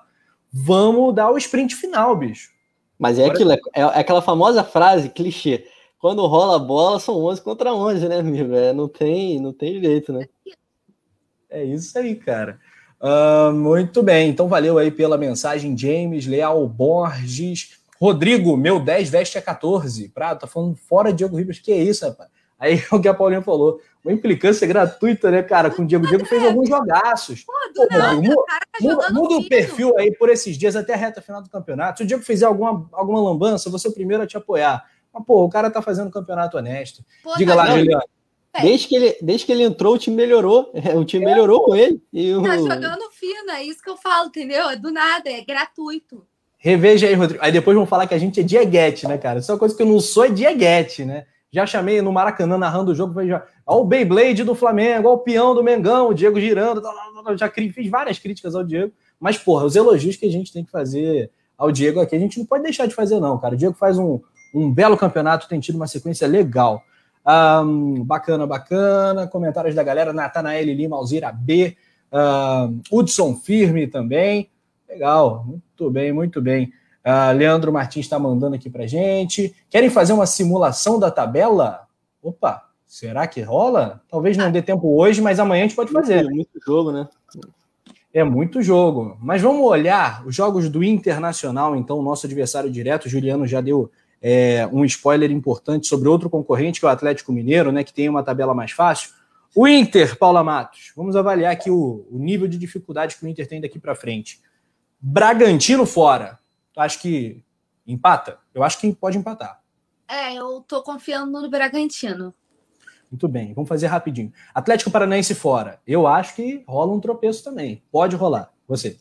vamos dar o sprint final, bicho. Mas é aquilo, é, é aquela famosa frase, clichê. Quando rola a bola, são 11 contra 11, né, amigo? É, não, tem, não tem jeito, né? É isso aí, cara. Uh, muito bem, então valeu aí pela mensagem, James, Leal Borges. Rodrigo, meu 10 veste a 14. Prato, tá falando fora Diego Ribas. Que é isso, rapaz? Aí o que a Paulinha falou, uma implicância gratuita, né, cara, com o Diego. Diego fez alguns jogaços. Pô, Pô, nada, muda, tá muda o perfil aí por esses dias até a reta final do campeonato. Se o Diego fizer alguma, alguma lambança, você é o primeiro a te apoiar. Mas, pô, o cara tá fazendo um campeonato honesto. Pô, Diga tá lá, Juliano. Desde que, ele, desde que ele entrou, o time melhorou. O time é, melhorou pô. com ele. E o... Tá jogando fino, é isso que eu falo, entendeu? É do nada, é gratuito. Reveja aí, Rodrigo. Aí depois vão falar que a gente é dieguete, né, cara? Só coisa que eu não sou é dieguete, né? Já chamei no Maracanã narrando o jogo. Já, ó, o Beyblade do Flamengo, ó, o peão do Mengão, o Diego girando. Já fiz várias críticas ao Diego. Mas, porra, os elogios que a gente tem que fazer ao Diego aqui, a gente não pode deixar de fazer, não, cara. O Diego faz um, um belo campeonato, tem tido uma sequência legal. Um, bacana, bacana. Comentários da galera. Natanael Lima, Alzira B. Um, Hudson Firme também. Legal, muito bem, muito bem. Uh, Leandro Martins está mandando aqui para gente. Querem fazer uma simulação da tabela? Opa, será que rola? Talvez não dê tempo hoje, mas amanhã a gente pode fazer. É muito jogo, né? É muito jogo. Mas vamos olhar os jogos do Internacional, então, o nosso adversário direto. O Juliano já deu é, um spoiler importante sobre outro concorrente, que é o Atlético Mineiro, né? Que tem uma tabela mais fácil. O Inter, Paula Matos. Vamos avaliar aqui o, o nível de dificuldade que o Inter tem daqui para frente. Bragantino fora. Tu acha que empata? Eu acho que pode empatar. É, eu tô confiando no Bragantino. Muito bem, vamos fazer rapidinho. Atlético Paranaense fora. Eu acho que rola um tropeço também. Pode rolar. Você.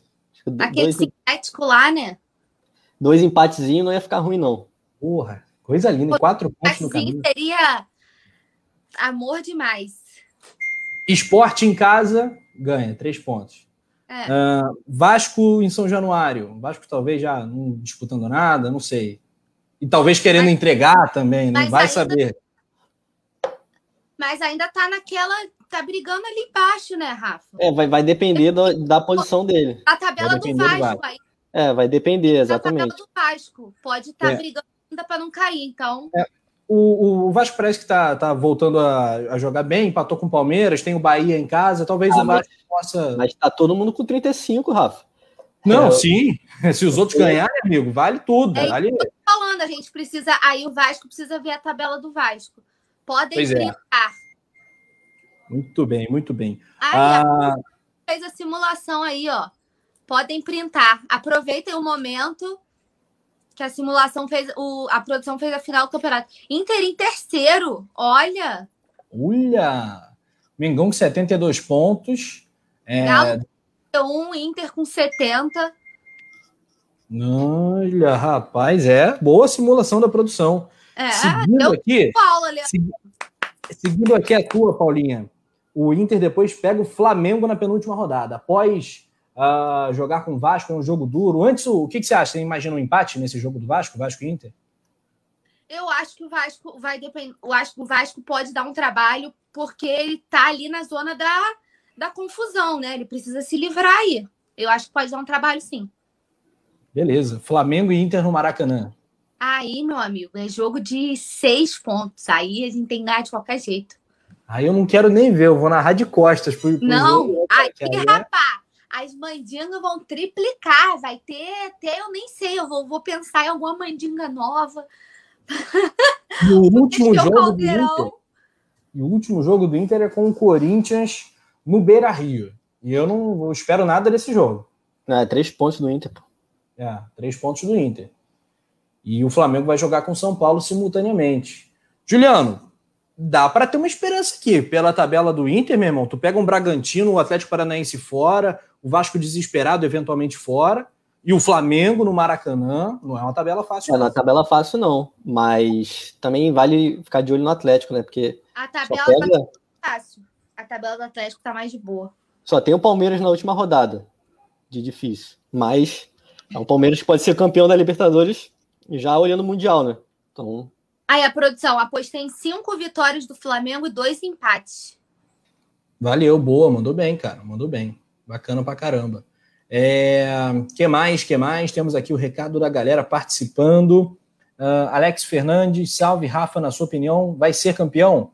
Aquele dois... sintético lá, né? Dois empatezinhos não ia ficar ruim, não. Porra, coisa linda. Pô, Quatro pontos no caminho. seria amor demais. Esporte em casa, ganha. Três pontos. É. Uh, Vasco em São Januário. Vasco talvez já não disputando nada, não sei. E talvez querendo mas, entregar também, não vai ainda, saber. Mas ainda tá naquela. tá brigando ali embaixo, né, Rafa? É, vai, vai depender do, da posição dele. A tabela do Vasco, do Vasco. Aí. É, vai depender, exatamente. A tabela do Vasco. Pode estar tá é. brigando ainda para não cair, então. É. O, o, Vasco parece que está tá voltando a, a, jogar bem, empatou com o Palmeiras, tem o Bahia em casa, talvez ah, o Vasco possa. Mas tá todo mundo com 35, Rafa. Não, é, sim. Se os outros ganharem, amigo, vale tudo. É vale... isso falando, a gente precisa. Aí o Vasco precisa ver a tabela do Vasco. Podem pois É. Muito bem, muito bem. Aí, ah... fez a simulação aí, ó. Podem printar. Aproveitem o momento que a simulação fez, o, a produção fez a final do campeonato. Inter em terceiro, olha. Olha! Mengão com 72 pontos. É... Galo 1, Inter com 70. Olha, rapaz, é boa simulação da produção. É, seguindo aqui, Paula, seguindo aqui a tua, Paulinha. O Inter depois pega o Flamengo na penúltima rodada. Após uh, jogar com o Vasco, é um jogo duro. Antes, o que, que você acha? Você imagina um empate nesse jogo do Vasco, Vasco e Inter? Eu acho que o Vasco vai depender. Eu acho que o Vasco pode dar um trabalho porque ele tá ali na zona da, da confusão, né? Ele precisa se livrar aí. Eu acho que pode dar um trabalho, sim. Beleza. Flamengo e Inter no Maracanã. Aí, meu amigo, é jogo de seis pontos. Aí a gente tem que ganhar de qualquer jeito. Aí eu não quero nem ver, eu vou narrar de costas. Pro, pro não, jogo, aí, aí, rapaz, as mandingas vão triplicar. Vai ter até, eu nem sei, eu vou, vou pensar em alguma mandinga nova. No último jogo do Inter. o último jogo do Inter é com o Corinthians no Beira Rio. E eu não espero nada desse jogo. É, três pontos do Inter, pô. É, três pontos do Inter. E o Flamengo vai jogar com o São Paulo simultaneamente. Juliano, dá para ter uma esperança aqui. Pela tabela do Inter, meu irmão, tu pega um Bragantino, o Atlético Paranaense fora, o Vasco desesperado eventualmente fora, e o Flamengo no Maracanã. Não é uma tabela fácil. É, não é uma tabela fácil, não. Mas também vale ficar de olho no Atlético, né? Porque. A tabela pega... tá fácil. A tabela do Atlético tá mais de boa. Só tem o Palmeiras na última rodada. De difícil. Mas é o Palmeiras pode ser campeão da Libertadores já olhando o Mundial, né? Então. Aí a produção, apostei em cinco vitórias do Flamengo e dois empates. Valeu, boa, mandou bem, cara, mandou bem. Bacana pra caramba. É, que mais, que mais? Temos aqui o recado da galera participando. Uh, Alex Fernandes, salve, Rafa, na sua opinião, vai ser campeão?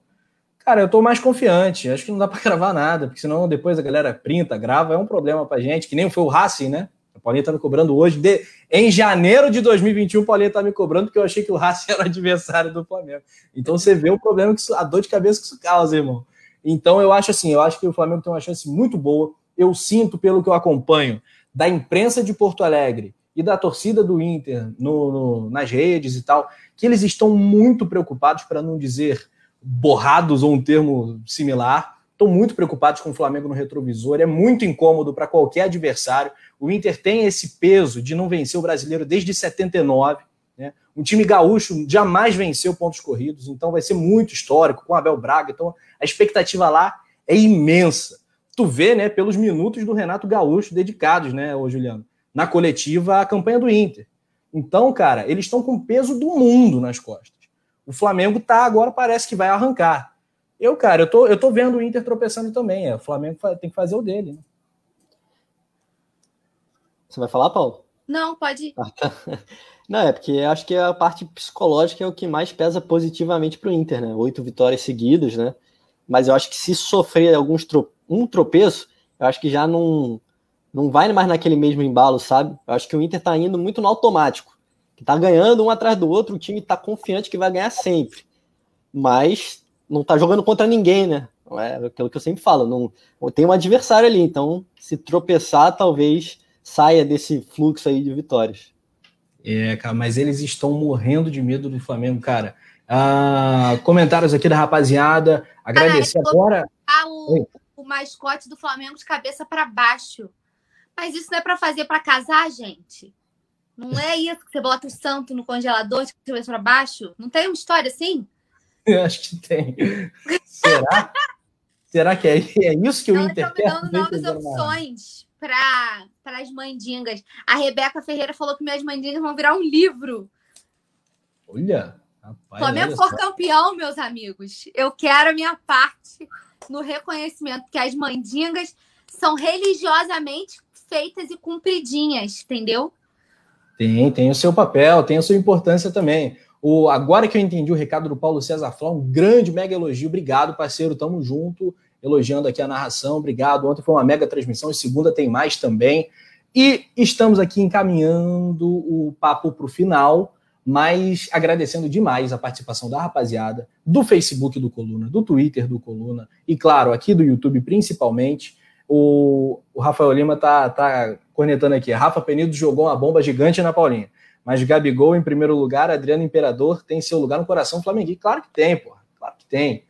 Cara, eu tô mais confiante. Acho que não dá para gravar nada, porque senão depois a galera printa, grava, é um problema pra gente, que nem foi o Racing, né? A Paulinha tá me cobrando hoje. De... Em janeiro de 2021, o Paulinha tá me cobrando porque eu achei que o Racing era o adversário do Flamengo. Então você vê o problema, que isso, a dor de cabeça que isso causa, irmão. Então eu acho assim, eu acho que o Flamengo tem uma chance muito boa. Eu sinto, pelo que eu acompanho, da imprensa de Porto Alegre e da torcida do Inter no, no, nas redes e tal, que eles estão muito preocupados, para não dizer borrados ou um termo similar, estão muito preocupados com o Flamengo no retrovisor. É muito incômodo para qualquer adversário. O Inter tem esse peso de não vencer o brasileiro desde 79. Né? Um time gaúcho jamais venceu pontos corridos, então vai ser muito histórico com Abel Braga. Então a expectativa lá é imensa. Tu vê, né, pelos minutos do Renato Gaúcho dedicados, né, ô Juliano, na coletiva à campanha do Inter. Então, cara, eles estão com o peso do mundo nas costas. O Flamengo tá agora parece que vai arrancar. Eu, cara, eu tô, eu tô vendo o Inter tropeçando também. É, o Flamengo tem que fazer o dele. Né? Você vai falar, Paulo? Não, pode ir. Ah, tá. Não, é porque acho que a parte psicológica é o que mais pesa positivamente para o Inter, né? Oito vitórias seguidas, né? Mas eu acho que se sofrer alguns um tropeço, eu acho que já não, não vai mais naquele mesmo embalo, sabe? Eu acho que o Inter tá indo muito no automático. Que tá ganhando um atrás do outro, o time tá confiante que vai ganhar sempre. Mas não tá jogando contra ninguém, né? É aquilo que eu sempre falo, não tem um adversário ali, então se tropeçar, talvez saia desse fluxo aí de vitórias. É, cara, mas eles estão morrendo de medo do Flamengo, cara. Ah, comentários aqui da rapaziada. Agradecer ah, agora. O, o, mascote do Flamengo de cabeça para baixo. Mas isso não é para fazer para casar, gente? Não é isso que você bota o santo no congelador de cabeça para baixo? Não tem uma história assim? Eu acho que tem. Será? Será que é, é isso que o Inter quer? Estão me dando novas opções para as mandingas. A Rebeca Ferreira falou que minhas mandingas vão virar um livro. Olha, rapaz, Flamengo for campeão, meus amigos. Eu quero a minha parte no reconhecimento, que as mandingas são religiosamente feitas e cumpridinhas, entendeu? Tem, tem o seu papel, tem a sua importância também. O, agora que eu entendi o recado do Paulo César Flá, um grande mega elogio. Obrigado, parceiro. Tamo junto. Elogiando aqui a narração. Obrigado. Ontem foi uma mega transmissão e segunda tem mais também. E estamos aqui encaminhando o papo para o final, mas agradecendo demais a participação da rapaziada, do Facebook do Coluna, do Twitter do Coluna e, claro, aqui do YouTube principalmente. O, o Rafael Lima tá, tá cornetando aqui. Rafa Penido jogou uma bomba gigante na Paulinha. Mas Gabigol em primeiro lugar, Adriano Imperador tem seu lugar no coração flamenguista. Claro que tem, porra. Claro que tem.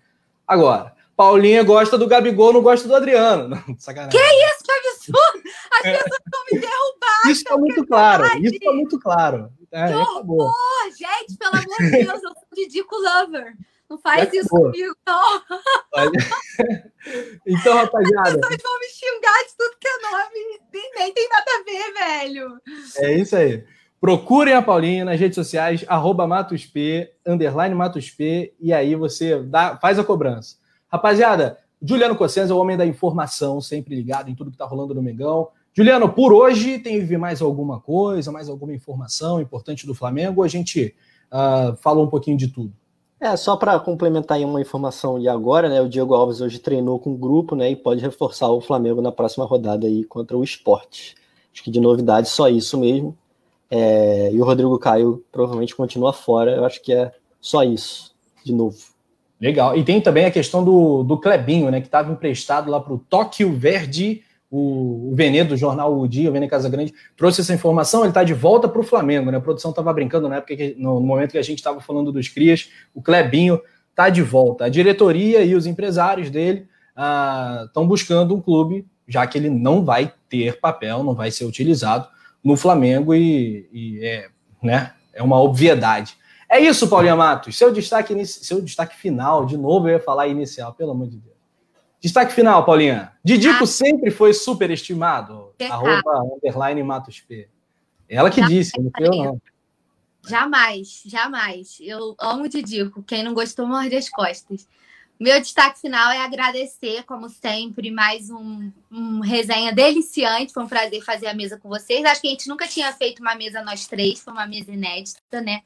Agora, Paulinha gosta do Gabigol, não gosta do Adriano. Não, sacanagem. Que isso, que absurdo! As é. pessoas estão me derrubando. Isso está muito claro. Isso está muito claro. É, que horror! Gente, pelo amor de Deus, eu sou Didico Lover. Não faz isso comigo, não. então, rapaziada. As pessoas vão me xingar de tudo que é nome. Nem tem nada a ver, velho. É isso aí. Procurem a Paulinha nas redes sociais, arroba MatosP, underline MatosP, e aí você dá, faz a cobrança. Rapaziada, Juliano Cossenza é o homem da informação, sempre ligado em tudo que está rolando no Megão. Juliano, por hoje tem mais alguma coisa, mais alguma informação importante do Flamengo? A gente uh, falou um pouquinho de tudo? É, só para complementar aí uma informação de agora, né? O Diego Alves hoje treinou com o grupo, né? E pode reforçar o Flamengo na próxima rodada aí contra o esporte. Acho que de novidade só isso mesmo. É, e o Rodrigo Caio provavelmente continua fora. Eu acho que é só isso, de novo. Legal. E tem também a questão do, do Clebinho, né? Que estava emprestado lá para o Tóquio Verde o, o Venê do jornal O Dia, o Venê Casagrande, trouxe essa informação, ele está de volta para o Flamengo, né? A produção estava brincando na época, que, no momento que a gente estava falando dos Crias, o Clebinho está de volta. A diretoria e os empresários dele estão ah, buscando um clube, já que ele não vai ter papel, não vai ser utilizado no Flamengo e, e é, né, é uma obviedade. É isso, Paulinho Matos. Seu destaque, seu destaque final, de novo eu ia falar inicial, pelo amor de Deus. Destaque final, Paulinha. Didico ah. sempre foi superestimado. Arroba, underline Matos P. Ela que disse, não foi eu não. Jamais, jamais. Eu amo o Didico. Quem não gostou, morde as costas. Meu destaque final é agradecer, como sempre, mais um, um resenha deliciante. Foi um prazer fazer a mesa com vocês. Acho que a gente nunca tinha feito uma mesa nós três, foi uma mesa inédita, né?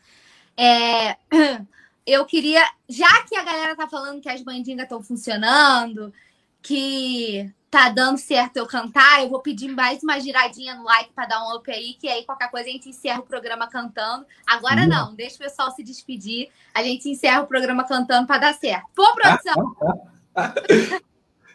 É... eu queria, já que a galera tá falando que as bandingas estão funcionando, que tá dando certo eu cantar, eu vou pedir mais uma giradinha no like para dar um up aí, que aí qualquer coisa a gente encerra o programa cantando. Agora não, deixa o pessoal se despedir, a gente encerra o programa cantando para dar certo. Pô, produção!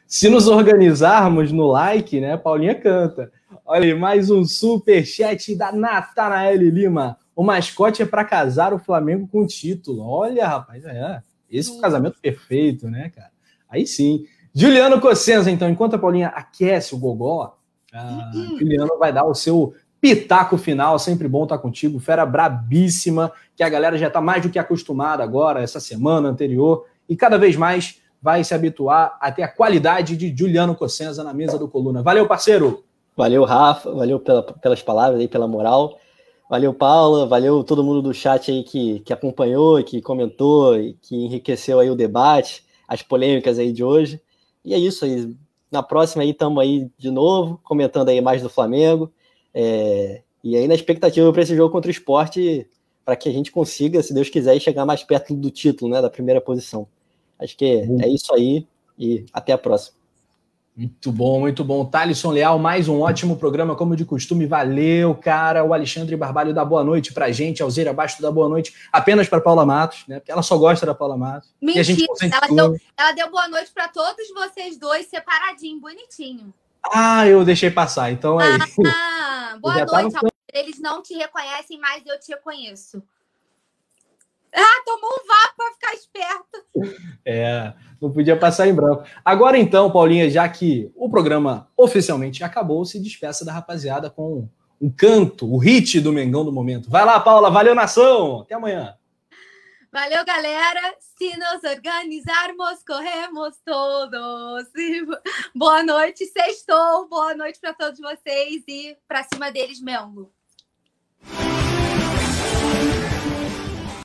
se nos organizarmos no like, né, Paulinha canta. Olha aí, mais um super chat da Natanael Lima. O mascote é para casar o Flamengo com o título. Olha, rapaz, é. Esse é o casamento perfeito, né, cara? Aí sim. Juliano Cossenza, então, enquanto a Paulinha aquece o gogó, a Juliano vai dar o seu pitaco final. Sempre bom estar contigo. Fera brabíssima, que a galera já está mais do que acostumada agora, essa semana anterior, e cada vez mais vai se habituar a ter a qualidade de Juliano Cossenza na mesa do Coluna. Valeu, parceiro! Valeu, Rafa. Valeu pela, pelas palavras aí, pela moral. Valeu, Paula. Valeu todo mundo do chat aí que, que acompanhou, que comentou e que enriqueceu aí o debate, as polêmicas aí de hoje. E é isso aí. Na próxima aí estamos aí de novo, comentando aí mais do Flamengo. É... E aí na expectativa para esse jogo contra o esporte, para que a gente consiga, se Deus quiser, chegar mais perto do título, né? Da primeira posição. Acho que é, é isso aí e até a próxima. Muito bom, muito bom. Thalisson Leal, mais um ótimo programa, como de costume. Valeu, cara. O Alexandre Barbalho dá boa noite pra gente. Alzeira Baixo dá boa noite apenas para Paula Matos, né? Porque ela só gosta da Paula Matos. Mentira, gente ela, deu, ela deu boa noite para todos vocês dois, separadinho, bonitinho. Ah, eu deixei passar, então é isso. Ah, boa tá noite, no... Eles não te reconhecem, mas eu te reconheço. Ah, tomou um vapo para ficar esperto. É, não podia passar em branco. Agora então, Paulinha, já que o programa oficialmente acabou, se despeça da rapaziada com um canto, o hit do Mengão do momento. Vai lá, Paula, valeu nação. Até amanhã. Valeu, galera. Se nos organizarmos, corremos todos. Boa noite, sextou. Boa noite para todos vocês e para cima deles, Mengo.